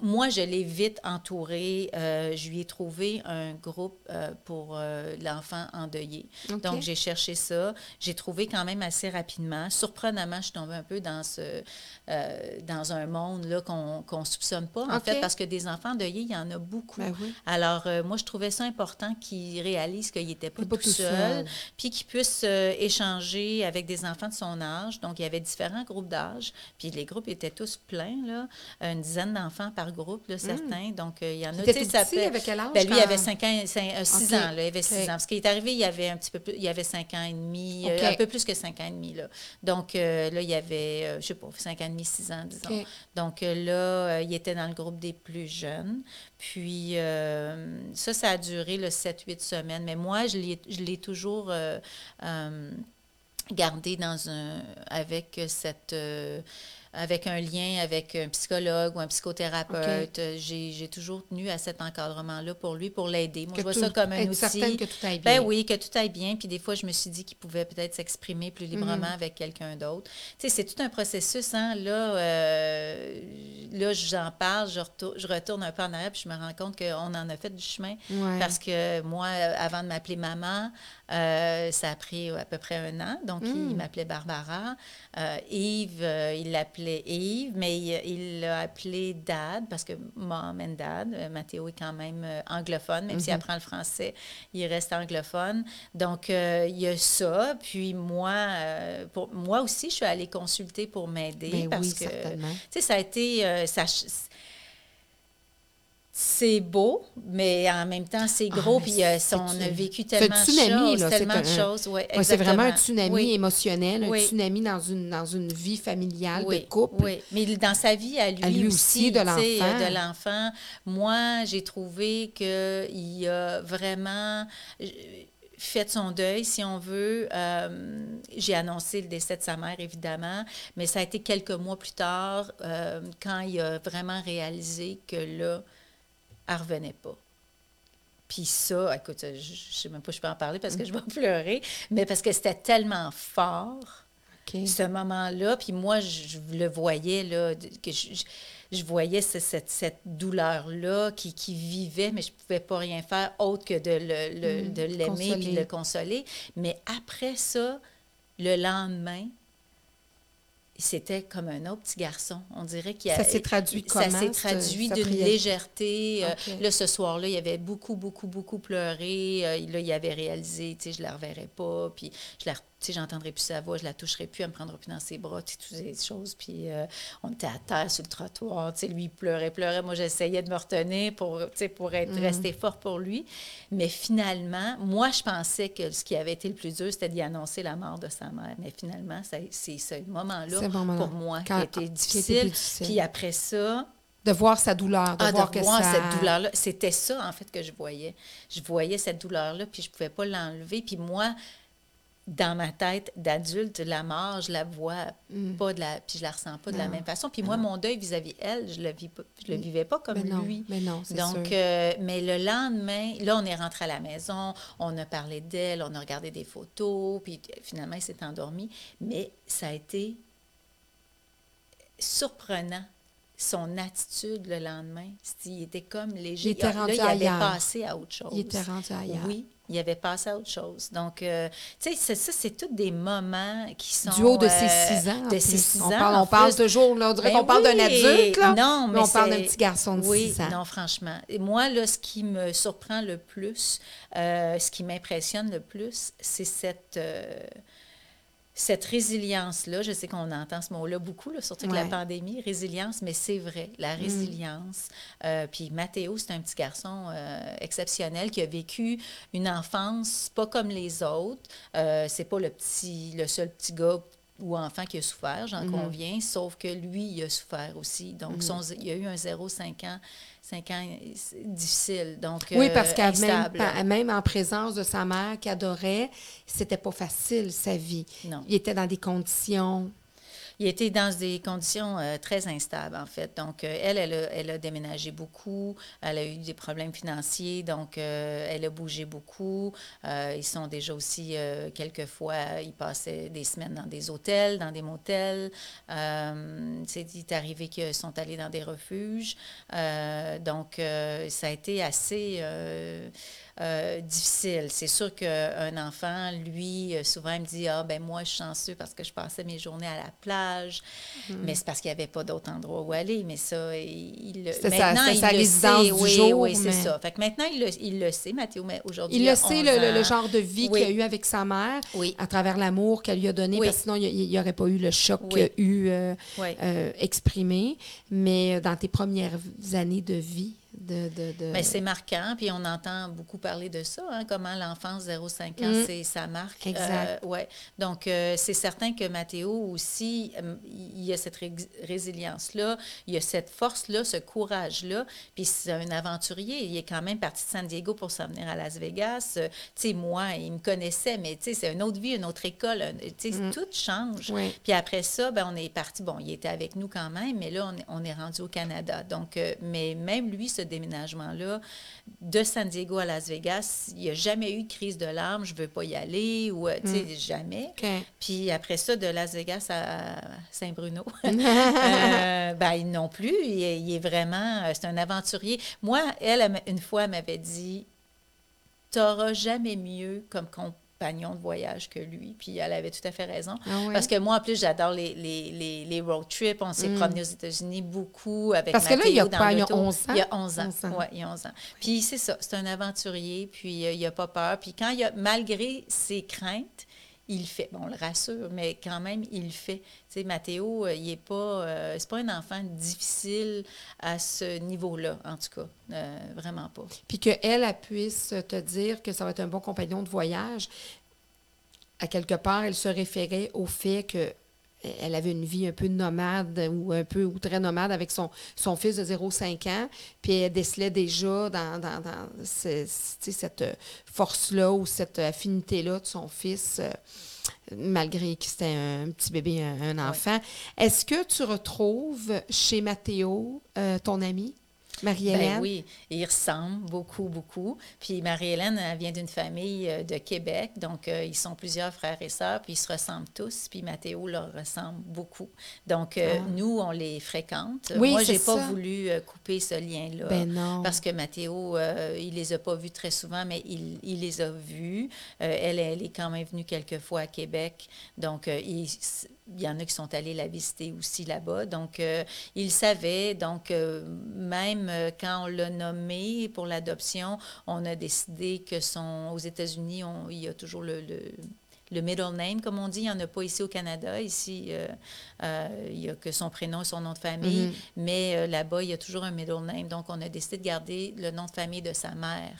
moi, je l'ai vite entouré. Euh, je lui ai trouvé un groupe euh, pour euh, l'enfant endeuillé. Okay. Donc, j'ai cherché ça. J'ai trouvé quand même assez rapidement. Surprenamment, je suis tombée un peu dans, ce, dans un monde là qu'on qu ne soupçonne pas, en okay. fait, parce que des enfants endeuillés, il y en a beaucoup. Ben oui. Alors, moi, je trouvais ça important qu'ils réalisent qu'il n'était pas, pas, tout, seul, seul. puis qu'ils puissent échanger avec des enfants de son âge. Donc, il y avait différents groupes d'âge, puis les groupes étaient tous pleins, là, une dizaine d'enfants par groupe, là, certains. Mm. Donc, euh, il y en a. Tu sais, ça avec quel âge? Ben, lui, il avait 5 ans, 5, euh, 6 okay. ans, là, il avait 6 okay. ans. Parce qu'il est arrivé, il y avait un petit peu plus, il y avait 5 ans et demi, okay. euh, un peu plus que 5 ans et demi, là. Donc, euh, là, il y avait, je sais pas, 5 ans et demi, 6 ans, disons. Donc, euh, là, il était dans le groupe des plus jeunes. Puis, euh, ça, ça a duré, 7-8 semaines. Mais moi, je l'ai toujours euh, gardé dans un, avec cette avec un lien avec un psychologue ou un psychothérapeute. J'ai toujours tenu à cet encadrement-là pour lui, pour l'aider. Moi, Que je vois tout- ça comme un être outil. certaine que tout aille bien. Ben oui, que tout aille bien. Puis des fois, je me suis dit qu'il pouvait peut-être s'exprimer plus librement Mhm. avec quelqu'un d'autre. Tu sais, c'est tout un processus. Hein? Là, euh, là j'en parle, je retourne, je retourne un peu en arrière, puis je me rends compte qu'on en a fait du chemin. Ouais. Parce que moi, avant de m'appeler maman, euh, ça a pris à peu près un an. Donc, Mm. il m'appelait Barbara. Euh, Yves, il l'appelait Yves, mais il l'a appelé Dad parce que mom and dad. Euh, Mathéo est quand même euh, anglophone, même s'il Mhm. apprend le français, il reste anglophone. Donc, euh, il y a ça. Puis moi, euh, pour, moi aussi, je suis allée consulter pour m'aider Ben parce oui, que certainement. tu sais, ça a été. ça c'est beau, mais en même temps, c'est Ah, gros. puis euh, on a vécu tellement tsunami, de choses. tellement de choses. Ouais, Ouais, c'est vraiment un tsunami Oui. émotionnel, un tsunami dans une, dans une vie familiale Oui, de couple. Oui, mais dans sa vie à lui, À lui aussi, aussi, de l'enfant. euh, de l'enfant. Moi, j'ai trouvé qu'il a vraiment fait son deuil, si on veut. Euh, j'ai annoncé le décès de sa mère, évidemment, mais ça a été quelques mois plus tard, euh, quand il a vraiment réalisé que là, elle revenait pas. Puis ça, écoute, je, je sais même pas si je peux en parler parce que je vais pleurer, mais parce que c'était tellement fort ce moment-là. Puis moi, je, je le voyais, là, que je, voyais ce- cette, cette douleur-là qui, qui vivait, mais je ne pouvais pas rien faire autre que de le- le- Mm, de l'aimer consoler. de le consoler. Mais après ça, le lendemain, c'était comme un autre petit garçon. On dirait qu'il a, Ça s'est traduit ça comment, s'est traduit d'une légèreté. Euh. Là, ce soir-là, il avait beaucoup, beaucoup, beaucoup pleuré. Euh, là, il avait réalisé, tu sais, je la reverrai pas. Puis, je la, tu sais, j'entendrai plus sa voix, je la toucherai plus, elle me prendra plus dans ses bras, tu sais, toutes ces choses. Puis, euh, on était à terre sur le trottoir, tu sais, lui, il pleurait, pleurait. Moi, j'essayais de me retenir pour, tu sais, pour être, Mhm. rester fort pour lui. Mais finalement, moi, je pensais que ce qui avait été le plus dur, c'était d'y annoncer la mort de sa mère. Mais finalement, c'est ce moment-là, pour moi, quand- qui a été qui difficile. Puis après ça, De voir sa douleur, de ah, voir de que voir ça... cette douleur-là. C'était ça, en fait, que je voyais. Je voyais cette douleur-là, puis je ne pouvais pas l'enlever. Puis moi, dans ma tête d'adulte, la mort, je la vois Mm. pas de la... Puis je la ressens pas de la même façon. Puis moi, mon deuil vis-à-vis elle, je le vis pas, je le vivais pas comme Mais non, lui. mais non, c'est Donc, euh, mais le lendemain, là, on est rentré à la maison, on a parlé d'elle, on a regardé des photos, puis finalement, il s'est endormi. Mais ça a été surprenant, son attitude le lendemain. Il était comme léger. Il était Ah, là, rendu il avait ailleurs. passé à autre chose. Il était rendu ailleurs. Oui, il avait passé à autre chose. Donc, euh, tu sais, c'est- ça, c'est tous des moments qui sont... Du haut de ses euh, six ans. De ses six on ans, parle, on parle toujours, là, on dirait Ben qu'on parle d'un adulte, là. Non, mais on parle d'un petit garçon de oui, 6 ans. non, franchement. Et moi, là, ce qui me surprend le plus, euh, ce qui m'impressionne le plus, c'est cette, euh, cette résilience-là. Je sais qu'on entend ce mot-là beaucoup, là, surtout Ouais. la pandémie, résilience, mais c'est vrai, la Mm. résilience. Euh, puis Mathéo, c'est un petit garçon euh, exceptionnel qui a vécu une enfance pas comme les autres. Euh, c'est pas le petit, le seul petit gars ou enfant qui a souffert, j'en Mhm. conviens, sauf que lui, il a souffert aussi. Donc, son- il y a eu un 0-5 ans, 5 ans c'est difficile. Donc, Oui, euh, parce qu'à même, même en présence de sa mère qui adorait, c'était pas facile sa vie. Non. Il était dans des conditions. Il était dans des conditions euh, très instables, en fait. Donc, euh, elle, elle a, elle a déménagé beaucoup. Elle a eu des problèmes financiers, donc euh, elle a bougé beaucoup. Ils sont déjà aussi, quelquefois, ils passaient des semaines dans des hôtels, dans des motels. C'est arrivé qu'ils sont allés dans des refuges. Donc, ça a été assez... euh, difficile. C'est sûr qu'un enfant, lui, euh, souvent, il me dit Ah, ben moi, je suis chanceux parce que je passais mes journées à la plage. Mais c'est parce qu'il n'y avait pas d'autre endroit où aller. Mais ça, il, maintenant, il sa le sait. du oui, jour, oui, c'est mais- ça. Fait que maintenant, il le, il le sait, Mathéo, mais aujourd'hui. Il le sait, 11 le, le- genre de vie Oui. qu'il a eu avec sa mère, Oui. à travers l'amour qu'elle lui a donné, parce que sinon, il n'y aurait pas eu le choc qu'il a eu euh, euh, exprimé. Mais dans tes premières années de vie De, de, de... Ben, c'est marquant, puis on entend beaucoup parler de ça, hein, comment l'enfance 0-5 ans, Mm. c'est ça marque. Exact. Euh, ouais. Donc, euh, c'est certain que Mathéo aussi, euh, il y a cette ré- résilience-là, il y a cette force-là, ce courage-là, puis c'est un aventurier. Il est quand même parti de San Diego pour s'en venir à Las Vegas. Tu sais, moi, il me connaissait, mais tu sais, c'est une autre vie, une autre école, tu sais, tout change. Oui. Puis après ça, ben, on est parti. Bon, il était avec nous quand même, mais là, on, est- on est rendu au Canada. Donc, mais même lui, ce déménagement-là, de San Diego à Las Vegas, il n'y a jamais eu de crise de larmes, je veux pas y aller, ou, euh, tu sais, jamais. Puis après ça, de Las Vegas à Saint-Bruno, euh, ben, non plus. Il est, il est vraiment, euh, c'est un aventurier. Moi, elle, une fois, elle m'avait dit, t'auras jamais mieux comme compagnon de voyage que lui. Puis elle avait tout à fait raison. Ah ouais? Parce que moi, en plus, j'adore les, les, les, les road trips. On s'est promené aux États-Unis beaucoup avec Mm. Parce que là, il y a Mathéo il y a l'auto. 11 ans? Il y a 11 ans. 11 ans. Ouais, il y a 11 ans. Puis c'est ça, c'est un aventurier, puis euh, il n'a pas peur. Puis quand il a, malgré ses craintes, il fait. Bon, on le rassure, mais quand même, il fait. Tu sais, Mathéo, euh, il est pas... euh, c'est pas un enfant difficile à ce niveau-là, en tout cas. Euh, vraiment pas. Puis qu'elle, elle puisse te dire que ça va être un bon compagnon de voyage, à quelque part, elle se référait au fait que elle avait une vie un peu nomade ou un peu ou très nomade avec son, son fils de 0,5 ans, puis elle décelait déjà dans, dans, dans ce- tu sais, cette force-là ou cette affinité-là de son fils, euh, malgré que c'était un petit bébé, un, un enfant. Est-ce que tu retrouves chez Mathéo euh, ton ami, Marie-Hélène? Ben oui, il ressemble beaucoup, beaucoup. Puis Marie-Hélène, vient d'une famille euh, de Québec, donc euh, ils sont plusieurs frères et sœurs, puis ils se ressemblent tous, puis Mathéo leur ressemble beaucoup. Donc euh, Ah. nous, on les fréquente. Oui, Moi, c'est j'ai pas voulu couper ce lien-là. Ben non. Parce que Mathéo, euh, il les a pas vus très souvent, mais il, il les a vus. Elle, elle est quand même venue quelques fois à Québec. Donc, il, il y en a qui sont allés la visiter aussi là-bas. Donc, euh, il savait. Donc, euh, même euh, quand on l'a nommé pour l'adoption, on a décidé que son, aux États-Unis, il y a toujours le, le le middle name, comme on dit, il n'y en a pas ici au Canada. Euh, il n'y a que son prénom et son nom de famille. Mhm. Mais euh, là-bas, il y a toujours un middle name. Donc, on a décidé de garder le nom de famille de sa mère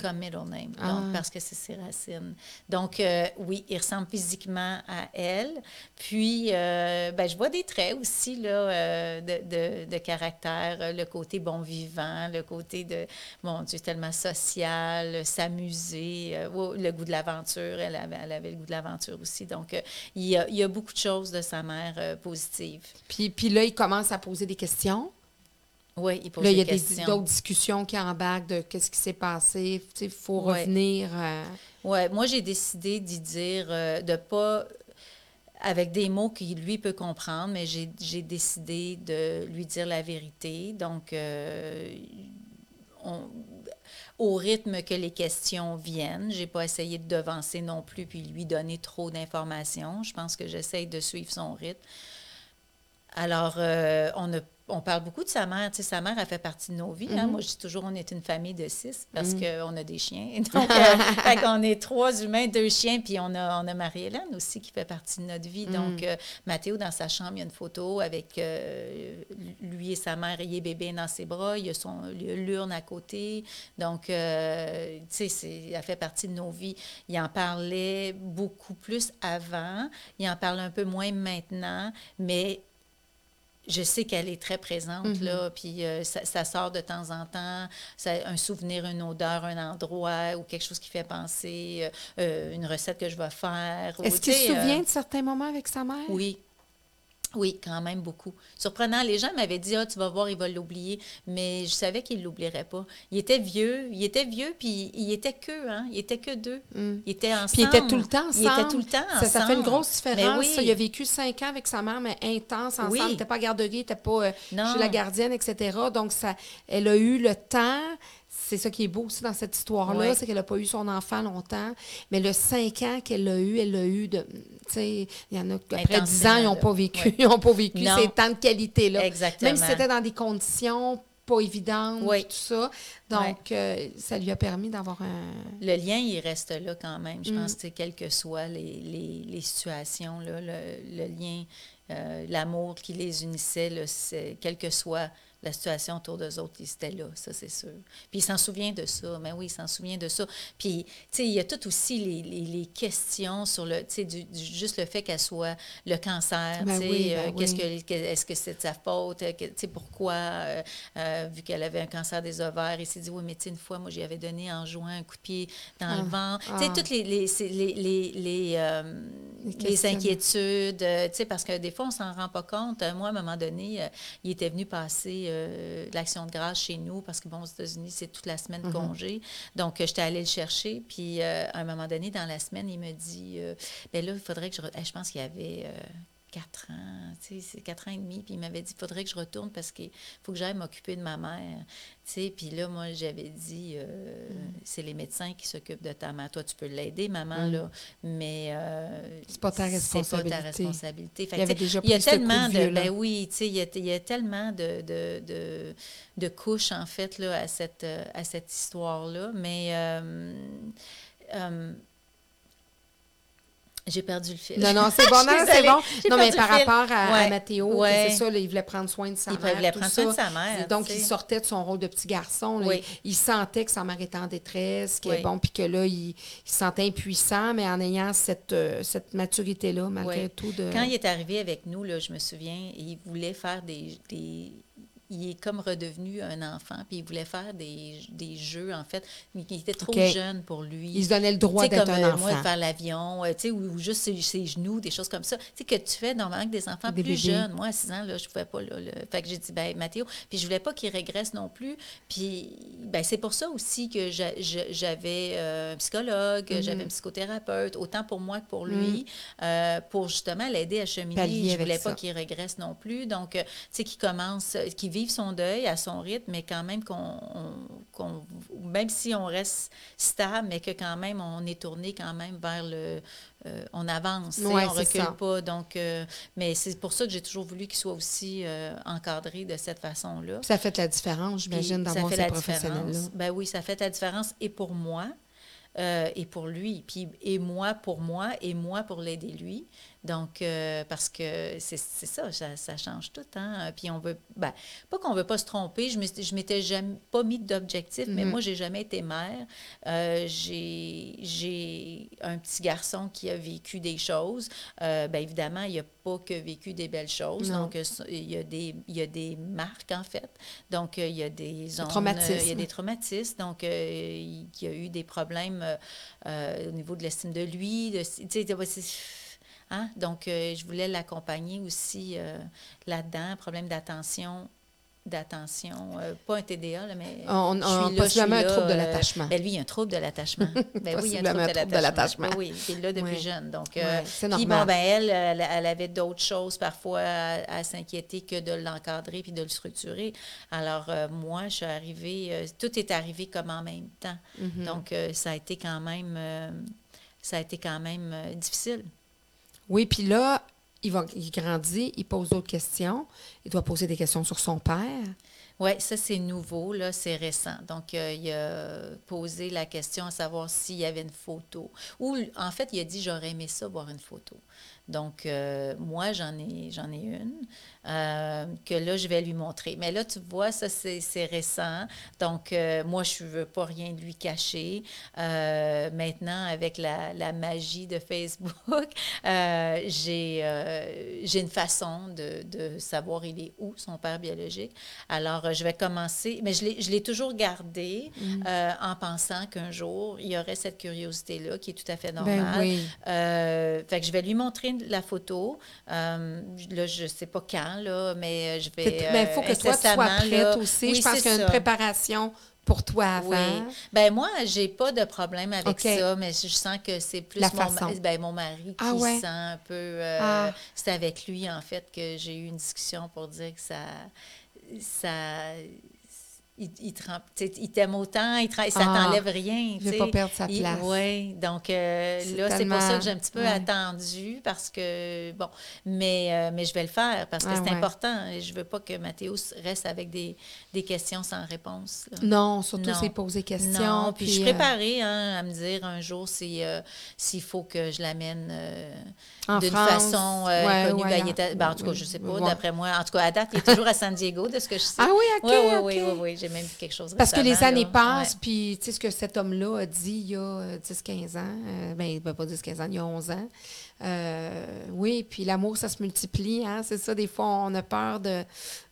comme middle name, Ah. donc, parce que c'est ses racines. Donc, euh, oui, il ressemble physiquement à elle. Puis, euh, ben, je vois des traits aussi là, euh, de, de- de caractère, euh, le côté bon vivant, le côté de, mon Dieu, tellement social, s'amuser, euh, le goût de l'aventure. Elle avait, elle avait le goût de l'aventure aussi. Donc, euh, il, y a, il y a beaucoup de choses de sa mère euh, positives. Puis, puis là, il commence à poser des questions. Oui, il pose Là, il y a des des- questions. d'autres discussions qui embarquent de qu'est-ce qui s'est passé. Il faut Ouais. revenir. euh, Ouais, moi, j'ai décidé d'y dire, euh, de pas avec des mots qu'il lui peut comprendre, mais j'ai j'ai décidé de lui dire la vérité. Donc, euh, on- au rythme que les questions viennent, j'ai pas essayé de devancer non plus puis lui donner trop d'informations. Je pense que j'essaye de suivre son rythme. Alors, euh, on, a- on parle beaucoup de sa mère. Tu sais, sa mère, elle fait partie de nos vies. hein. Moi, je dis toujours, on est une famille de six parce qu'on a des chiens. Donc, euh, fait qu'on est trois humains, deux chiens, puis on a, on a Marie-Hélène aussi qui fait partie de notre vie. Donc, euh, Mathéo, dans sa chambre, il y a une photo avec euh, lui et sa mère, il est bébé dans ses bras, il y a, son, a l'urne à côté. Donc, tu sais, elle fait partie de nos vies. Il en parlait beaucoup plus avant, il en parle un peu moins maintenant, mais je sais qu'elle est très présente, là, puis euh, ça, ça sort de temps en temps, ça, un souvenir, une odeur, un endroit ou quelque chose qui fait penser, euh, euh, une recette que je vais faire. Est-ce qu'il se souvient de certains moments avec sa mère? oui. Oui, quand même beaucoup. Surprenant, les gens m'avaient dit, ah, tu vas voir, il va l'oublier. Mais je savais qu'il ne l'oublierait pas. Il était vieux, il était vieux, puis il était que, hein, il était que deux. Il était ensemble. Puis il était tout le temps ensemble. Il était tout le temps ensemble. Ça, ça fait une grosse Mais différence. oui. ça. Il a vécu cinq ans avec sa mère, mais intense ensemble. Oui. Il n'était pas à garderie, il n'était pas euh, chez la gardienne, etc. Donc, ça, elle a eu le temps. C'est ça qui est beau aussi dans cette histoire-là, Oui. c'est qu'elle n'a pas eu son enfant longtemps. Mais le cinq ans qu'elle a eu, elle l'a eu de. Tu sais, il y en a après dix ans, ils n'ont pas vécu, Oui. ils n'ont pas vécu Non. ces temps de qualité-là. Exactement. Même si c'était dans des conditions pas évidentes, Oui. tout ça. Donc, euh, ça lui a permis d'avoir un. Le lien, il reste là quand même. Mm. Je pense que, quelles que soient les, les, les situations, là, le, le lien euh, l'amour qui les unissait, là, quel que soit la situation autour d'eux autres, ils étaient là, ça c'est sûr. Puis il s'en souvient de ça, mais oui, il s'en souvient de ça. Puis, tu sais, il y a tout aussi les, les- les questions sur le, tu sais, du- du- juste le fait qu'elle soit le cancer, Ben tu sais, oui, ben euh, qu'est-ce oui. que, que- est-ce que c'est de sa faute, euh, que- tu sais, pourquoi, euh, euh, vu qu'elle avait un cancer des ovaires, il s'est dit, oui, mais tu sais, une fois, moi, j'y avais donné en jouant un coup de pied dans le ventre. Tu sais, ah. toutes les, les, les, les, euh, inquiétudes, tu sais, parce que des fois, on s'en rend pas compte. Moi, à un moment donné, il était venu passer euh, l'action de grâce chez nous parce que, bon, aux États-Unis, c'est toute la semaine de congé. Donc, euh, j'étais allée le chercher. Puis, euh, à un moment donné, dans la semaine, il me dit, ben là, il faudrait que je... re- Je pense qu'il y avait... euh, quatre ans, tu sais, c'est quatre ans et demi, puis il m'avait dit, il faudrait que je retourne parce qu'il faut que j'aille m'occuper de ma mère, tu sais, puis là, moi, j'avais dit, euh, c'est les médecins qui s'occupent de ta mère, toi, tu peux l'aider, maman, là, mais... euh, C'est pas ta C'est pas responsabilité. ta responsabilité. Fait Il y avait déjà il y a tellement de ben oui, tu sais, il y a, il y a tellement de, de, de, couches, en fait, là, à cette, euh, à cette histoire-là, mais... euh, j'ai perdu le fil. Non, non, c'est bon, non, c'est bon. Non, mais par rapport à, Mathéo, ouais. c'est ça, là, il voulait prendre soin de sa Il mère. voulait tout prendre soin de sa mère, Donc, il sortait de son rôle de petit garçon. là. Oui. Il, il sentait que sa mère était en détresse, que, Oui. bon, puis que là, il, il se sentait impuissant, mais en ayant cette, euh, cette maturité-là, malgré Oui. tout. De... Quand il est arrivé avec nous, là, je me souviens, il voulait faire des, des- Il est comme redevenu un enfant, puis il voulait faire des, des jeux, en fait, mais il était trop jeune pour lui. il se donnait le droit d'être un euh, enfant. moi, de faire l'avion, euh, tu sais, ou, ou juste ses, ses genoux, des choses comme ça. Tu sais, que tu fais normalement avec des enfants Des plus bébés. jeunes. Moi, à 6 ans, là, je pouvais pas. Là, le- Fait que j'ai dit, ben Mathéo, puis je voulais pas qu'il régresse non plus. Puis, ben c'est pour ça aussi que j'a- j'a- j'avais euh, un psychologue, Mm-hmm. j'avais un psychothérapeute, autant pour moi que pour lui, euh, pour justement l'aider à cheminer. Pallier je voulais pas qu'il régresse non plus. Donc, tu sais, qu'il commence, qu'il vive son deuil à son rythme, mais quand même qu'on, on- qu'on- même si on reste stable, mais que quand même on est tourné quand même vers le, euh, on avance, Ouais, on recule ça. pas. Donc, euh, mais c'est pour ça que j'ai toujours voulu qu'il soit aussi euh, encadré de cette façon-là. Ça fait la différence, j'imagine, la professionnels-là. différence. Ben oui, ça fait la différence et pour moi et pour lui. Puis et moi pour moi et moi pour l'aider lui. Donc, euh, parce que c'est ça, ça, ça change tout. Hein? Puis on veut, ben, pas qu'on veut pas se tromper, je ne m'étais jamais pas mis d'objectif, mais Mhm. moi, j'ai jamais été mère. Euh, j'ai un petit garçon qui a vécu des choses. Euh, ben, évidemment, il n'a pas que vécu des belles choses. Non. Donc, euh, il y, a des, il y a des marques, en fait. Donc, euh, il y a des zones, traumatismes. euh, il y a des traumatismes. Donc, euh, il y a eu des problèmes euh, euh, au niveau de l'estime de lui. De, hein? Donc, euh, je voulais l'accompagner aussi euh, là-dedans. Problème d'attention d'attention, euh, pas un TDA, là, mais On- je on- là, possiblement un trouble de euh, l'attachement. ben lui, il y a un trouble de l'attachement. Ben oui, il y a Possiblement un trouble de l'attachement. Oui, il est là depuis Ouais. jeune. Donc, Ouais, euh, c'est puis normal. bon, ben elle, elle, elle avait d'autres choses parfois à, à s'inquiéter que de l'encadrer puis de le structurer. Alors, moi, je suis arrivée, tout est arrivé comme en même temps. Mhm. Donc, ça a été quand même, ça a été quand même difficile. Oui, puis là, il, grandit, il pose d'autres questions. Il doit poser des questions sur son père. Oui, ça, c'est nouveau, là, c'est récent. Donc, euh, il a posé la question à savoir s'il y avait une photo. Ou, en fait, il a dit, j'aurais aimé ça, voir une photo. Donc, euh, moi, j'en ai, j'en ai une euh, que là, je vais lui montrer. Mais là, tu vois, ça, c'est, c'est récent. Donc, euh, moi, je ne veux pas rien lui cacher. Maintenant, avec la, la magie de Facebook, j'ai, j'ai une façon de, de savoir il est où, son père biologique. Alors, je vais commencer, mais je l'ai, je l'ai toujours gardé euh, en pensant qu'un jour, il y aurait cette curiosité-là qui est tout à fait normale. Ben oui. Euh, fait que je vais lui montrer la photo. Euh, là, je ne sais pas quand, là, mais je vais. Il ben, faut que toi, tu sois prête là- aussi. Oui, je pense c'est qu'il y a une préparation pour toi avant. Oui. Ben moi, j'ai pas de problème avec ça, mais je sens que c'est plus La mon, ma- ben, mon mari qui Ah ouais? sent un peu. euh, Ah. C'est avec lui, en fait, que j'ai eu une discussion pour dire que ça. ça il, t'aime autant, il te- ça Ah, t'enlève rien. il veut tu sais. pas perdre sa place. Oui, donc euh, là, c'est pour ça que j'ai un petit peu ouais. attendu parce que, bon, mais, euh, mais je vais le faire parce que Ah, c'est ouais. important. Et Je veux pas que Mathéus reste avec des, des questions sans réponse. là. Non, surtout c'est poser question. Non, puis je suis euh, préparée hein, à me dire un jour si, euh, s'il faut que je l'amène d'une façon ouais, ouais, Ben, ben, en tout cas, je sais pas, d'après moi. En tout cas, à date, il est toujours à San Diego, de ce que je sais. Ah oui, OK, Oui, oui, oui, oui. J'ai même vu quelque chose Parce que les années là. passent, Ouais. puis tu sais ce que cet homme-là a dit il y a euh, 10-15 ans, euh, ben, ben, pas 10-15 ans, il y a 11 ans. Euh, oui, puis l'amour, ça se multiplie, hein, c'est ça, des fois, on a peur de,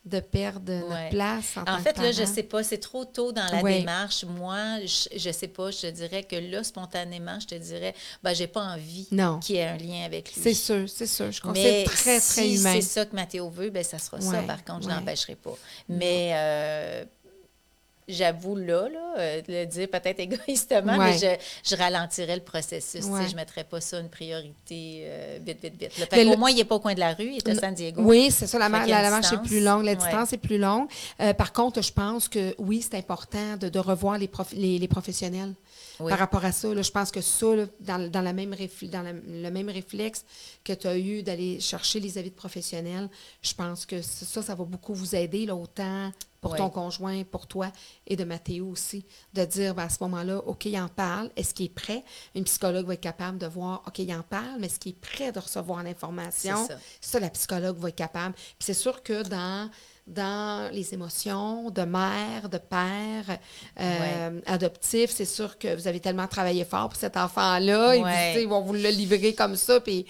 de perdre Ouais. notre place en, tant En que fait, là, je sais pas, c'est trop tôt dans la Ouais. démarche. Moi, je, je sais pas, je te dirais que là, spontanément, je te dirais, ben, j'ai pas envie qu'il y ait un lien avec lui. C'est sûr, c'est sûr. Je Mais c'est très, très si humain. c'est ça que Mathéo veut, ben ça sera ça. Ouais, Par contre, je n'empêcherai pas. Mais euh, j'avoue là, là euh, de le dire peut-être égoïstement, Ouais. mais je, je ralentirais le processus. Ouais. Je ne mettrais pas ça une priorité euh, vite, vite, vite. là. Mais Fait le- au moins, il n'est pas au coin de la rue, il est à San Diego. Oui, c'est ça, la, marche est plus longue, la Ouais. distance est plus longue. Euh, par contre, je pense que oui, c'est important de, de revoir les, prof- les, les professionnels. Oui. Par rapport à ça, là, je pense que ça, là, dans, dans la même réfl- dans la- le même réflexe que tu as eu d'aller chercher les avis de professionnels, je pense que ça, ça va beaucoup vous aider, là, autant pour ton conjoint, pour toi et de Mathéo aussi, de dire ben, à ce moment-là, OK, il en parle, est-ce qu'il est prêt? Une psychologue va être capable de voir, OK, il en parle, mais est-ce qu'il est prêt de recevoir l'information? Ça. Ça, la psychologue va être capable. Puis c'est sûr que dans, dans les émotions de mère, de père, euh, adoptif, c'est sûr que vous avez tellement travaillé fort pour cet enfant-là. Ouais. ils vont vous le livrer comme ça. Puis,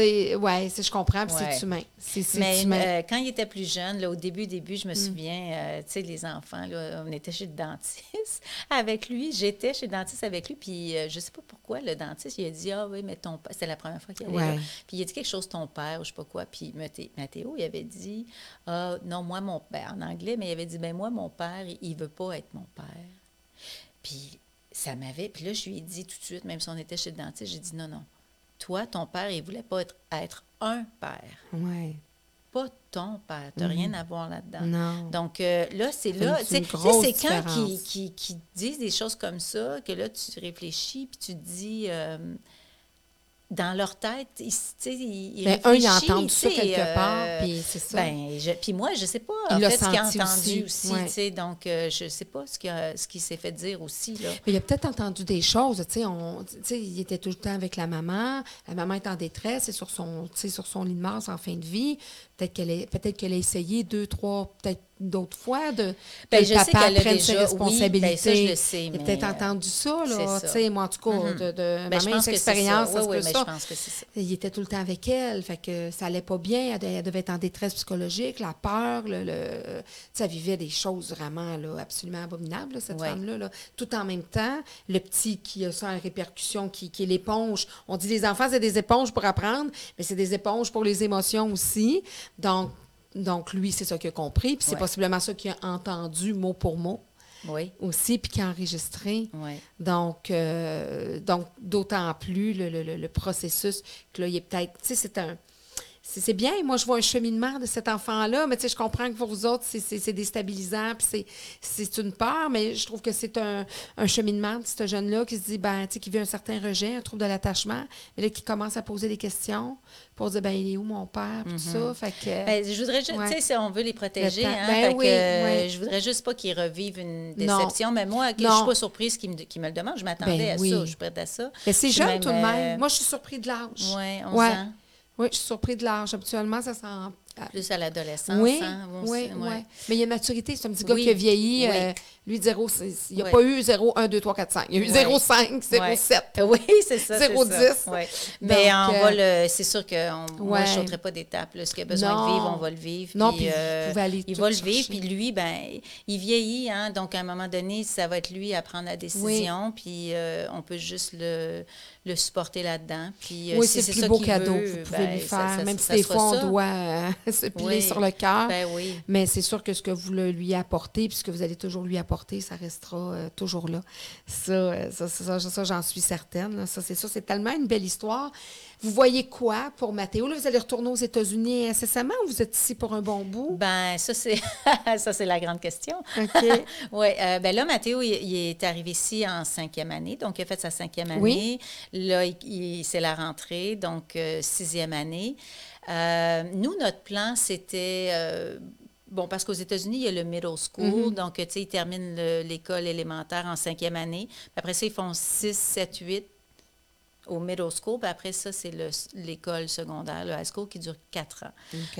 sais, ouais, c'est- je comprends. Puis Ouais. c'est humain. C'est c'est Mais humain. euh, quand il était plus jeune, là, au début, début, Mm. je me souviens, euh, tu sais, les enfants, là, on était chez le dentiste avec lui. J'étais chez le dentiste avec lui, puis euh, je sais pas pourquoi, le dentiste, il a dit, ah oui, mais ton père, c'était la première fois qu'il allait Ouais. là. Puis il a dit quelque chose, ton père, ou je sais pas quoi. Puis Mathé- Mathéo, il avait dit, ah non, moi, mon père, en anglais, mais il avait dit, ben moi, mon père, il, il veut pas être mon père. Puis ça m'avait. Puis là, je lui ai dit tout de suite, même si on était chez le dentiste, j'ai dit non, non. Toi, ton père, il voulait pas être, être un père, ouais. pas ton père. Tu n'as rien à voir là-dedans. Non. Donc euh, là, c'est là. C'est quand qu'ils qui, qui disent des choses comme ça que là, tu réfléchis puis tu te dis. euh, dans leur tête, ils, ils, ils Ben, un, il a réfléchissent, entendu ça quelque euh, part, puis c'est ça. Ben, je- puis moi, je sais pas, Il en l'a fait, ce qu'il a entendu aussi, aussi, ouais. donc euh, je sais pas ce qu'il a- ce s'est fait dire aussi, là. Mais il a peut-être entendu des choses, tu sais, il était tout le temps avec la maman, la maman est en détresse, et sur son, sur son lit de mort en fin de vie, peut-être qu'elle peut-être qu'elle a essayé deux, trois, peut-être d'autres fois de Ben, je sais papa a prenne ses oui, responsabilités. ben, ça, je le sais, il a mais, peut-être euh, entendu ça, là, tu ça. sais, moi, en tout cas, Mhm. de, de Ben, ma c'est expérience, ça. ça Oui, oui, ça. je pense que ça. Il était tout le temps avec elle, fait que ça allait pas bien, elle, elle devait être en détresse psychologique, la peur, le, sais, elle vivait des choses vraiment là, absolument abominables, là, cette femme-là. là. Tout en même temps, le petit qui a ça en répercussion, qui, qui est l'éponge. On dit les enfants, c'est des éponges pour apprendre, mais c'est des éponges pour les émotions aussi. Donc, donc lui, c'est ça qu'il a compris, puis c'est Ouais. possiblement ça qu'il a entendu mot pour mot Oui, aussi, puis qu'il a enregistré. oui. Donc, euh, donc d'autant plus le- le processus que là, il est peut-être. Tu sais, c'est un. C'est bien, moi, je vois un cheminement de cet enfant-là, mais tu sais, je comprends que pour vous autres, c'est- déstabilisant, puis c'est- une peur, mais je trouve que c'est un, un cheminement de ce jeune-là qui se dit, ben, tu sais, qui vit un certain rejet, un trouble de l'attachement, mais là, qui commence à poser des questions pour dire, ben, il est où mon père, puis tout ça. Fait que. Ben, je voudrais juste, Ouais. tu sais, si on veut les protéger, Le hein, ben fait que, oui, euh, oui. je voudrais juste pas qu'ils revivent une Non. déception. Mais moi, je suis pas surprise qu'ils me, le demandent. Je m'attendais Ben à oui. ça. Je suis prête à ça. mais c'est Je jeune même, tout de même. euh, Moi, je suis surpris de l'âge. Ouais, 11 Ouais. ans. Oui, je suis surpris de l'âge. Habituellement, ça s'en. Plus à l'adolescence. Oui, hein, oui, oui. Mais il y a maturité. C'est un petit gars Oui, qui a vieilli. oui. euh, lui, 0, il n'y a Oui. pas eu 0, 1, 2, 3, 4, 5. Il y a eu Oui. 0, 5, 0, Ouais. 7. Oui, c'est ça. c'est 0,10. ça. Mais on Donc, va euh, le. C'est sûr que on, moi, ouais. je ne sauterai pas d'étape. Ce qu'il a besoin Non. de vivre, on va le vivre. Non, puis, euh, il va le vivre. Puis lui, ben, il vieillit. Hein, donc, à un moment donné, ça va être lui à prendre la décision. Puis euh, on peut juste le, le supporter là-dedans. Puis, euh, oui, si c'est le ça plus beau cadeau veut, que vous pouvez ben, lui ça- faire. ça- même si ça des fois, on ça. doit euh, se piler Oui. sur le cœur. Ben oui. Mais c'est sûr que ce que vous lui apportez, puis ce que vous allez toujours lui apporter, ça restera euh, toujours là. Ça, euh, ça, ça, ça, j'en suis certaine. là. Ça, c'est ça. C'est tellement une belle histoire. Vous voyez quoi pour Mathéo? Là, vous allez retourner aux États-Unis incessamment ou vous êtes ici pour un bon bout? Ben, ça, c'est ça, c'est la grande question. OK. oui, euh, ben là, Mathéo, il, il est arrivé ici en cinquième année, donc il a fait sa cinquième année. Oui. Là, il- il- c'est la rentrée, donc euh, sixième année. Nous, notre plan, c'était... Bon, parce qu'aux États-Unis, il y a le middle school. Donc, tu sais, ils terminent le- l'école élémentaire en cinquième année. Puis après ça, ils font 6, 7, 8 au middle school. Puis après ça, c'est le- l'école secondaire, le high school, qui dure quatre ans.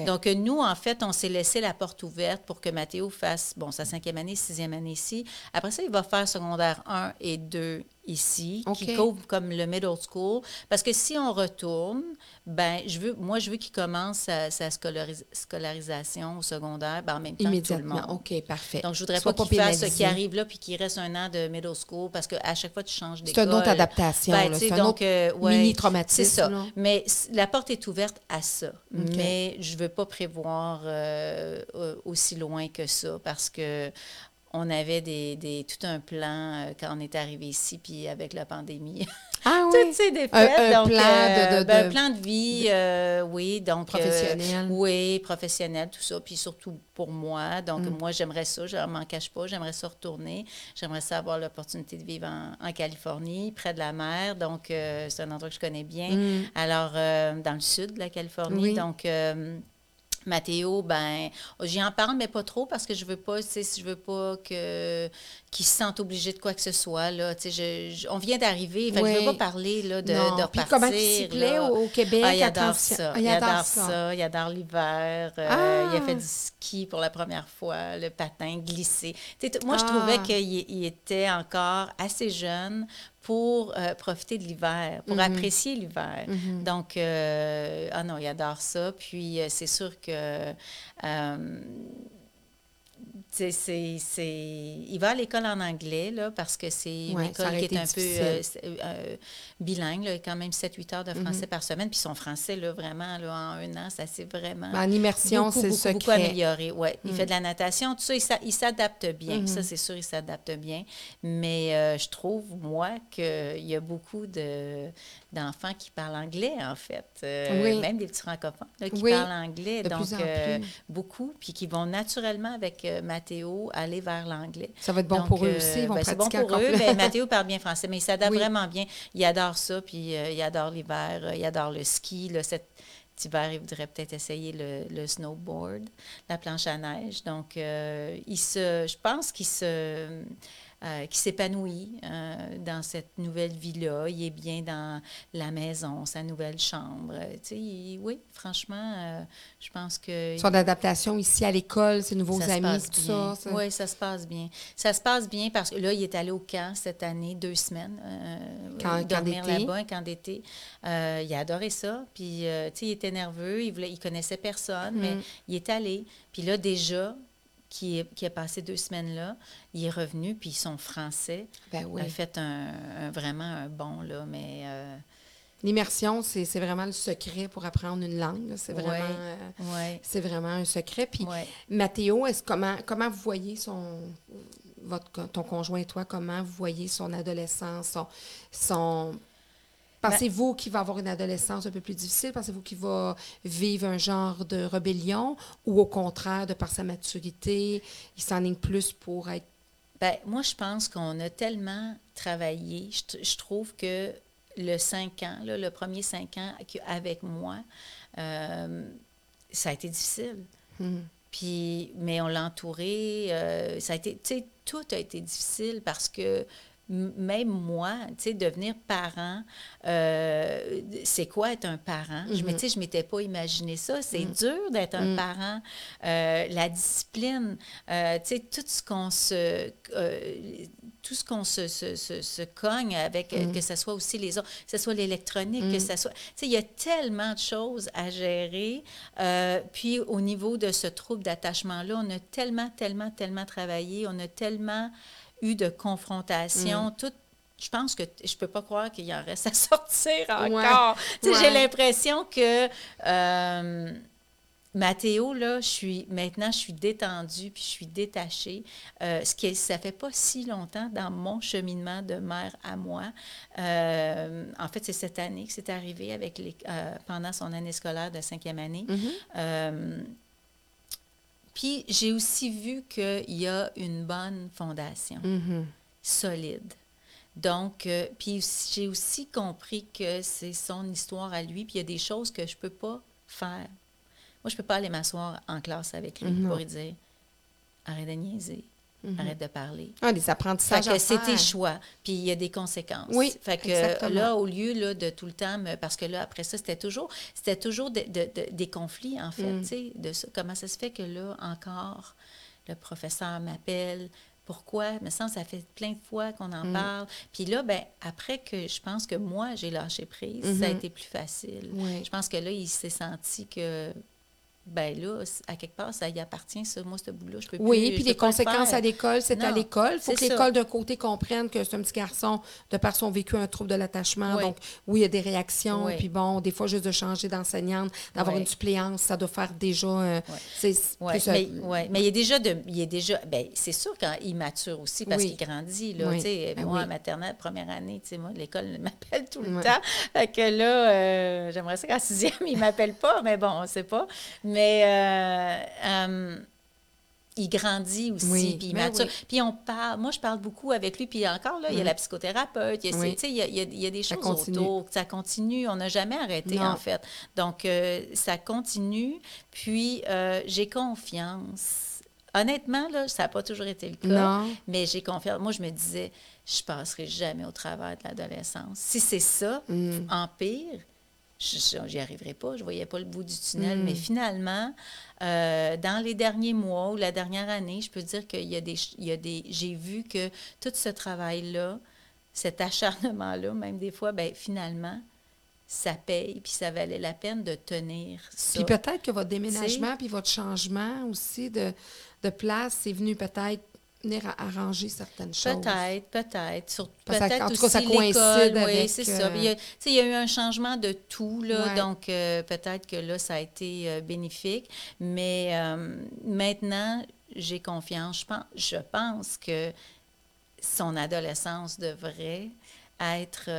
Donc, nous, en fait, on s'est laissé la porte ouverte pour que Mathéo fasse, bon, sa cinquième année, sixième année ici. Après ça, il va faire secondaire 1 et 2 ici, qui couvre comme le middle school. Parce que si on retourne, ben, je veux, moi, je veux qu'il commence sa, sa scolaris- scolarisation au secondaire ben, en même temps que tout le Immédiatement. monde. OK, parfait. Donc, je voudrais Soit pas qu'il fasse, pénalisé. qu'il arrive là puis qu'il reste un an de middle school parce qu'à chaque fois, tu changes d'école. C'est une autre adaptation, Ben, C'est un donc, autre euh, ouais, mini-traumatisme, C'est ça. Mais la porte est ouverte à ça. Mais je ne veux pas prévoir euh, euh, aussi loin que ça parce que on avait des, des- tout un plan euh, quand on est arrivé ici, puis avec la pandémie. Ah Toutes oui. ces défaites. Un- un donc, plan euh, de- de- ben, de- un plan de vie, euh, oui. Donc, Professionnel. oui, professionnel, tout ça. Puis surtout pour moi. Donc, Mm. moi, j'aimerais ça. Je ne m'en cache pas. J'aimerais ça retourner. J'aimerais ça avoir l'opportunité de vivre en, en Californie, près de la mer. Donc, c'est un endroit que je connais bien. Mm. Alors, dans le sud de la Californie. Oui. Donc, Mathéo, ben, j'y en parle, mais pas trop parce que je veux pas, tu je veux pas que qu'il se sente obligé de quoi que ce soit là. Tu on vient d'arriver, que je Oui. veux pas parler là de, Non. de Puis repartir. comment il plaît au, au Québec? Ah, il à adore. Ah, il adore ça. Il adore l'hiver. Euh, Ah! Il a fait du ski pour la première fois, le patin glissé. Moi, je Ah! trouvais qu'il il était encore assez jeune pour euh, profiter de l'hiver, pour Mm-hmm. apprécier l'hiver. Donc, euh, ah non, il adore ça. Puis, euh, c'est sûr que... sais, c'est, c'est- il va à l'école en anglais, là, parce que c'est une Ouais, école qui est un peu euh, c'est, euh, bilingue, là, quand même 7-8 heures de français Mm-hmm. par semaine. Puis son français, là, vraiment, là, en un an, ça s'est vraiment En immersion, beaucoup, c'est beaucoup, beaucoup secret. amélioré. Ouais. Il Mm. fait de la natation, tout ça, il s'a- il s'adapte bien. Mm-hmm. Ça, c'est sûr, il s'adapte bien. Mais euh, je trouve, moi, qu'il y a beaucoup de, d'enfants qui parlent anglais, en fait. Euh, Oui. Même des petits francophones là, qui Oui, parlent anglais. de Donc, euh, beaucoup. Puis qui vont naturellement, avec euh, Mathéo, aller vers l'anglais. Ça va être bon Donc, pour eux aussi. Ils vont ben, c'est bon pour eux. Ben, Mathéo parle bien français, mais il s'adapte Oui. vraiment bien. Il adore ça, puis il adore l'hiver, il adore le ski. Là, cet hiver, il voudrait peut-être essayer le, le snowboard, la planche à neige. Donc, il se, je pense qu'il se... euh, qu'il s'épanouit euh, dans cette nouvelle vie-là. Il est bien dans la maison, sa nouvelle chambre. Euh, Tu sais, il- oui, franchement, euh, je pense que... Son adaptation ici à l'école, ses nouveaux Ça amis, tout ça. ça. Oui, ça se passe bien. Ça se passe bien parce que là, il est allé au camp cette année, deux semaines. camp dormir d'été. là-bas, un camp d'été. Il a adoré ça. Puis, tu sais, il était nerveux. Il voulait, il connaissait personne, mais Mm. il est allé. Puis là, déjà, qui, est- qui passé deux semaines là, il est revenu, puis son français Ben oui. a fait un, un- vraiment un bon, là, mais... euh, L'immersion, c'est vraiment le secret pour apprendre une langue. C'est Ouais. vraiment, euh, ouais, c'est vraiment un secret. Puis, ouais. Mathéo, comment comment vous voyez son votre ton conjoint et toi comment vous voyez son adolescence, son, son Pensez-vous qu'il va avoir une adolescence un peu plus difficile? Pensez-vous qu'il va vivre un genre de rébellion? Ou au contraire, de par sa maturité, il s'enligne plus pour être... Ben, moi, je pense qu'on a tellement travaillé. Je, trouve que le 5 ans, là, le premier 5 ans avec moi, euh, ça a été difficile. Hmm. Puis, mais on l'a entouré. euh, ça a été, tu sais, tout a été difficile parce que même moi, tu sais, devenir parent, euh, c'est quoi être un parent? Je me, sais, je m'étais pas imaginé ça. C'est dur d'être un Mhm. parent. Euh, la discipline, euh, tu sais, tout ce qu'on se... tout ce qu'on se, se, se, se cogne avec, que ce soit aussi les autres, que ce soit l'électronique, que ce soit... Tu sais, il y a tellement de choses à gérer. Puis, au niveau de ce trouble d'attachement-là, on a tellement, tellement, tellement travaillé, on a tellement eu de confrontations, tout je pense que je peux pas croire qu'il y en reste à sortir encore. Ouais. J'ai l'impression que euh, Mathéo, là, je suis, maintenant, je suis détendue, puis je suis détachée. Euh, ce qui est, ça fait pas si longtemps dans mon cheminement de mère à moi. Euh, en fait, c'est cette année que c'est arrivé avec les, pendant son année scolaire de cinquième année. Euh, puis j'ai aussi vu qu'il y a une bonne fondation, solide. Donc, euh, puis j'ai aussi compris que c'est son histoire à lui, puis il y a des choses que je peux pas faire. Moi, je peux pas aller m'asseoir en classe avec lui pour lui dire arrête de niaiser, arrête de parler. Ah, des Fait apprentissages que à c'est tes choix, puis il y a des conséquences. Oui, fait que exactement. là, au lieu là, de tout le temps, parce que là, après ça, c'était toujours, c'était toujours de- de- de- des conflits, en fait, Mm. tu sais, de ça. Comment ça se fait que là, encore, le professeur m'appelle, pourquoi? Mais ça, ça fait plein de fois qu'on Mm. en parle. Puis là, ben, après que je pense que moi, j'ai lâché prise, ça a Mhm. été plus facile. Oui. Je pense que là, il s'est senti que, ben là, à quelque part, ça y appartient, ça, moi, ce bout-là, je peux plus. Oui, je puis les le conséquences à l'école, c'est à l'école. Il faut c'est que l'école, d'un côté, comprenne que c'est un petit garçon, de par son vécu, un trouble de l'attachement. Oui. Donc, oui, il y a des réactions. Oui. Puis bon, des fois, juste de changer d'enseignante, d'avoir Oui. une suppléance, ça doit faire déjà. euh, Oui. c'est- Oui, plus, euh, mais, mais il est déjà de, il est déjà, ben, c'est sûr quand il mature aussi parce Oui. qu'il grandit là, Oui, ben moi oui. en maternelle première année, moi l'école m'appelle tout le temps, fait que là, euh, j'aimerais ça qu'en sixième il m'appelle pas, mais bon, on sait pas, mais euh, euh, il grandit aussi, Oui, puis il mature. oui. Puis on parle, moi je parle beaucoup avec lui, puis encore là, il y a Mhm. la psychothérapeute, il y a, Oui. il y a, il y a- il y a des Ça choses continue. autour, ça continue, on n'a jamais arrêté Non. en fait. Donc euh, ça continue, puis euh, j'ai confiance. Honnêtement, là, ça n'a pas toujours été le cas. Non. Mais j'ai confiance. Moi, je me disais, je passerai jamais au travers de l'adolescence. Si c'est ça, Mm. en pire, je n'y arriverai pas. Je voyais pas le bout du tunnel. Mais finalement, euh, dans les derniers mois ou la dernière année, je peux dire qu'il y a des, il y a des, j'ai vu que tout ce travail-là, cet acharnement-là, même des fois, ben finalement, ça paye, puis ça valait la peine de tenir ça. Puis peut-être que votre déménagement, puis votre changement aussi de, de place, c'est venu peut-être à arranger certaines choses. Peut-être, peut-être. Sur- Parce que, Peut-être en aussi tout cas, ça coïncide oui, avec, c'est euh, ça. Puis Il y, a, tu sais, il y a eu un changement de tout, là, Ouais. donc euh, peut-être que là, ça a été euh, bénéfique. Mais euh, maintenant, j'ai confiance. Je pense, je pense que son adolescence devrait être...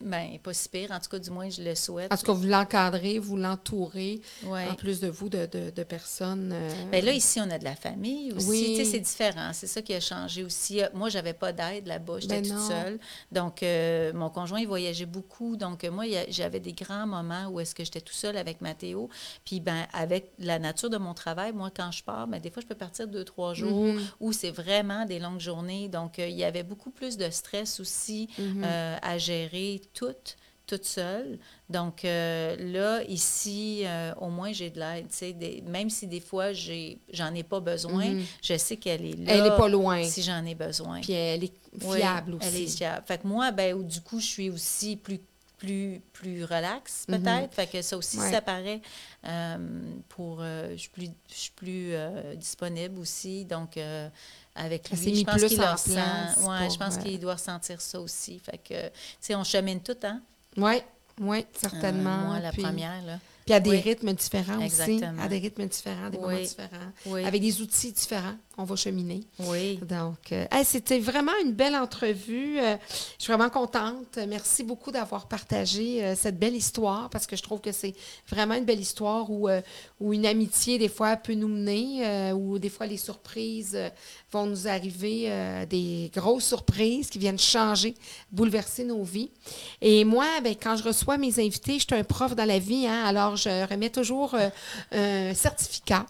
ben, pas si pire. En tout cas, du moins, je le souhaite. En tout cas, vous l'encadrez, vous l'entourez, Ouais. en plus de vous, de, de, de personnes. euh, Ben là, ici, on a de la famille aussi. Oui. Tu sais, c'est différent. C'est ça qui a changé aussi. Euh, Moi, j'avais pas d'aide là-bas. J'étais Ben toute non. seule. Donc, euh, mon conjoint, il voyageait beaucoup. Donc, euh, moi, j'avais des grands moments où est-ce que j'étais tout seul avec Mathéo. Puis, ben, avec la nature de mon travail, moi, quand je pars, ben, des fois, je peux partir deux, trois jours Mhm. où c'est vraiment des longues journées. Donc, euh, il y avait beaucoup plus de stress aussi Mhm. à gérer toute toute seule. Donc euh, là, ici, euh, au moins, j'ai de l'aide. des- Même si des fois, j'ai, j'en ai pas besoin, Mhm. je sais qu'elle est là. Elle n'est pas loin. Si j'en ai besoin. Puis elle est Oui, fiable aussi. Elle est fiable. Fait que moi, ben, du coup, je suis aussi plus plus plus relax Mhm. peut-être fait que ça aussi Ouais. ça paraît euh, pour euh, je suis plus je suis plus euh, disponible aussi donc avec s'est lui je pense qu'il ouais pour, je pense qu'il doit ressentir ça aussi fait que tu sais on chemine tout hein? Oui, oui, certainement. moi la puis, première là Puis à des Oui. rythmes différents aussi. Exactement. À des rythmes différents, des moments différents. oui Avec des outils différents, on va cheminer. oui Donc, euh, hey, c'était vraiment une belle entrevue. Euh, je suis vraiment contente. Merci beaucoup d'avoir partagé euh, cette belle histoire parce que je trouve que c'est vraiment une belle histoire où, où une amitié, des fois, peut nous mener, où des fois, les surprises vont nous arriver, des grosses surprises qui viennent changer, bouleverser nos vies. Et moi, ben, quand je reçois mes invités, je suis un prof dans la vie, hein, alors je remets toujours euh, un certificat.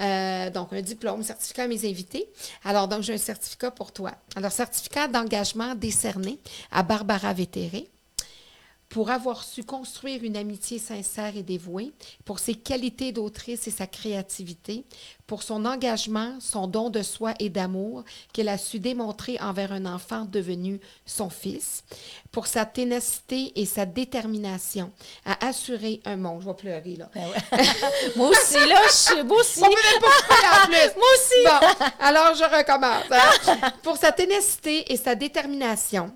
Euh, donc, un diplôme, certificat à mes invités. Alors, donc, j'ai un certificat pour toi. Alors, certificat d'engagement décerné à Barbara Vétéré pour avoir su construire une amitié sincère et dévouée, pour ses qualités d'autrice et sa créativité, pour son engagement, son don de soi et d'amour qu'elle a su démontrer envers un enfant devenu son fils, pour sa ténacité et sa détermination à assurer un monde. Je vais pleurer, là. Ben ouais. moi aussi là je suis moi aussi On peut même pas en plus. moi aussi Bon, alors je recommence. hein. Pour sa ténacité et sa détermination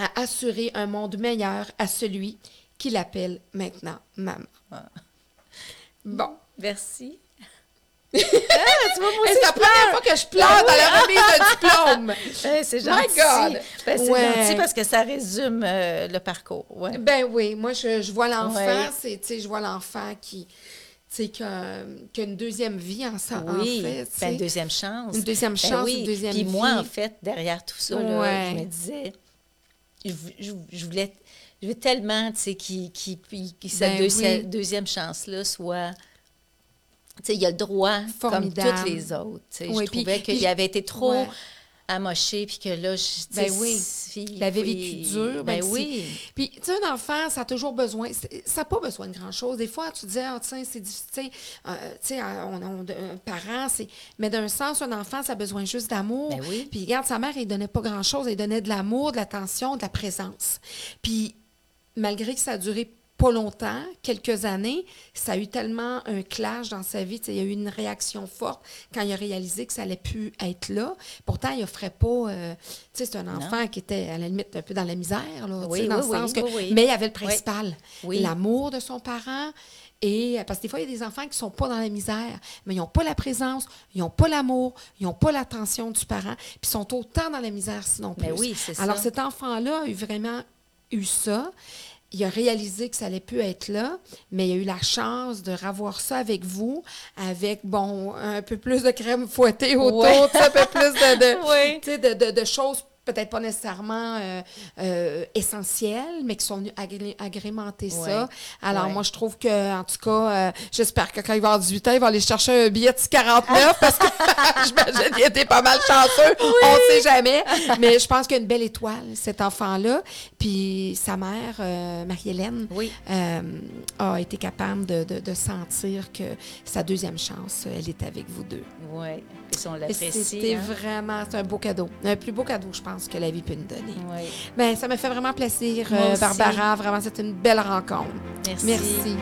à assurer un monde meilleur à celui qui l'appelle maintenant maman. Bon. Merci. Ah, tu vois, moi c'est la première fois que je pleure dans la remise de diplôme. Ben, c'est My gentil. God! Ben, c'est Ouais. gentil parce que ça résume euh, le parcours. Ouais. Ben oui, moi, je, je vois l'enfant, Ouais. c'est, je vois l'enfant qui, tu sais, qui a, qui a une deuxième vie en, ça, Oui, en fait, ben, une deuxième chance. Une deuxième Ben chance, oui. une deuxième Puis moi, en fait, derrière tout ça, là, Ouais. je me disais, je, je- je voulais, je veux tellement, tu sais, qu'il- qu'il- qu'il- que sa Ben deux- oui. deuxième chance-là soit... Tu sais, il a le droit, Formidable. comme toutes les autres. Oui, je puis- trouvais qu'il avait été trop Ouais. Amoché, puis que là, je, Ben oui. puis- vécu dur, Ben si- oui. Puis, tu sais, un enfant, ça a toujours besoin, ça n'a pas besoin de grand-chose. Des fois, tu te dis, ah, tiens, c'est difficile, euh, tu sais, euh, on, on, un parent, c'est... Mais d'un sens, un enfant, ça a besoin juste d'amour. Ben oui. Puis, regarde, sa mère, elle donnait pas grand-chose. Elle donnait de l'amour, de l'attention, de la présence. Puis, malgré que ça a duré pas longtemps, quelques années, ça a eu tellement un clash dans sa vie. Il y a eu une réaction forte quand il a réalisé que ça allait plus être là. Pourtant, il offrait pas. euh, tu sais, c'est un enfant qui était à la limite un peu dans la misère, là, Oui, oui, le sens oui, que. oui, oui. Mais il y avait le principal, Oui. l'amour de son parent. Et parce que des fois, il y a des enfants qui sont pas dans la misère, mais ils n'ont pas la présence, ils n'ont pas l'amour, ils n'ont pas l'attention du parent, puis ils sont autant dans la misère sinon plus. Ben oui, c'est Alors ça. cet enfant-là a eu vraiment eu ça. Il a réalisé que ça allait plus être là, mais il a eu la chance de revoir ça avec vous, avec, bon, un peu plus de crème fouettée autour, Ouais. un peu plus de, de, Oui. tu sais, de, de- de choses peut-être pas nécessairement euh, euh, essentielles, mais qui sont venues agré- agrémenter ça. Alors, Ouais. moi, je trouve que, en tout cas, euh, j'espère que quand il va avoir 18 ans, il va aller chercher un billet de 49 parce que j'imagine qu'il était pas mal chanceux. On ne sait jamais. Mais je pense qu'il y a une belle étoile, cet enfant-là. Puis sa mère, euh, Marie-Hélène, Oui. euh, a été capable de, de- de sentir que sa deuxième chance, elle est avec vous deux. Oui. C'était hein. vraiment, un beau cadeau. Un plus beau cadeau, je pense, que la vie peut nous donner. Oui. Ben, ça me fait vraiment plaisir, euh. Barbara. Vraiment, c'était une belle rencontre. Merci. Merci.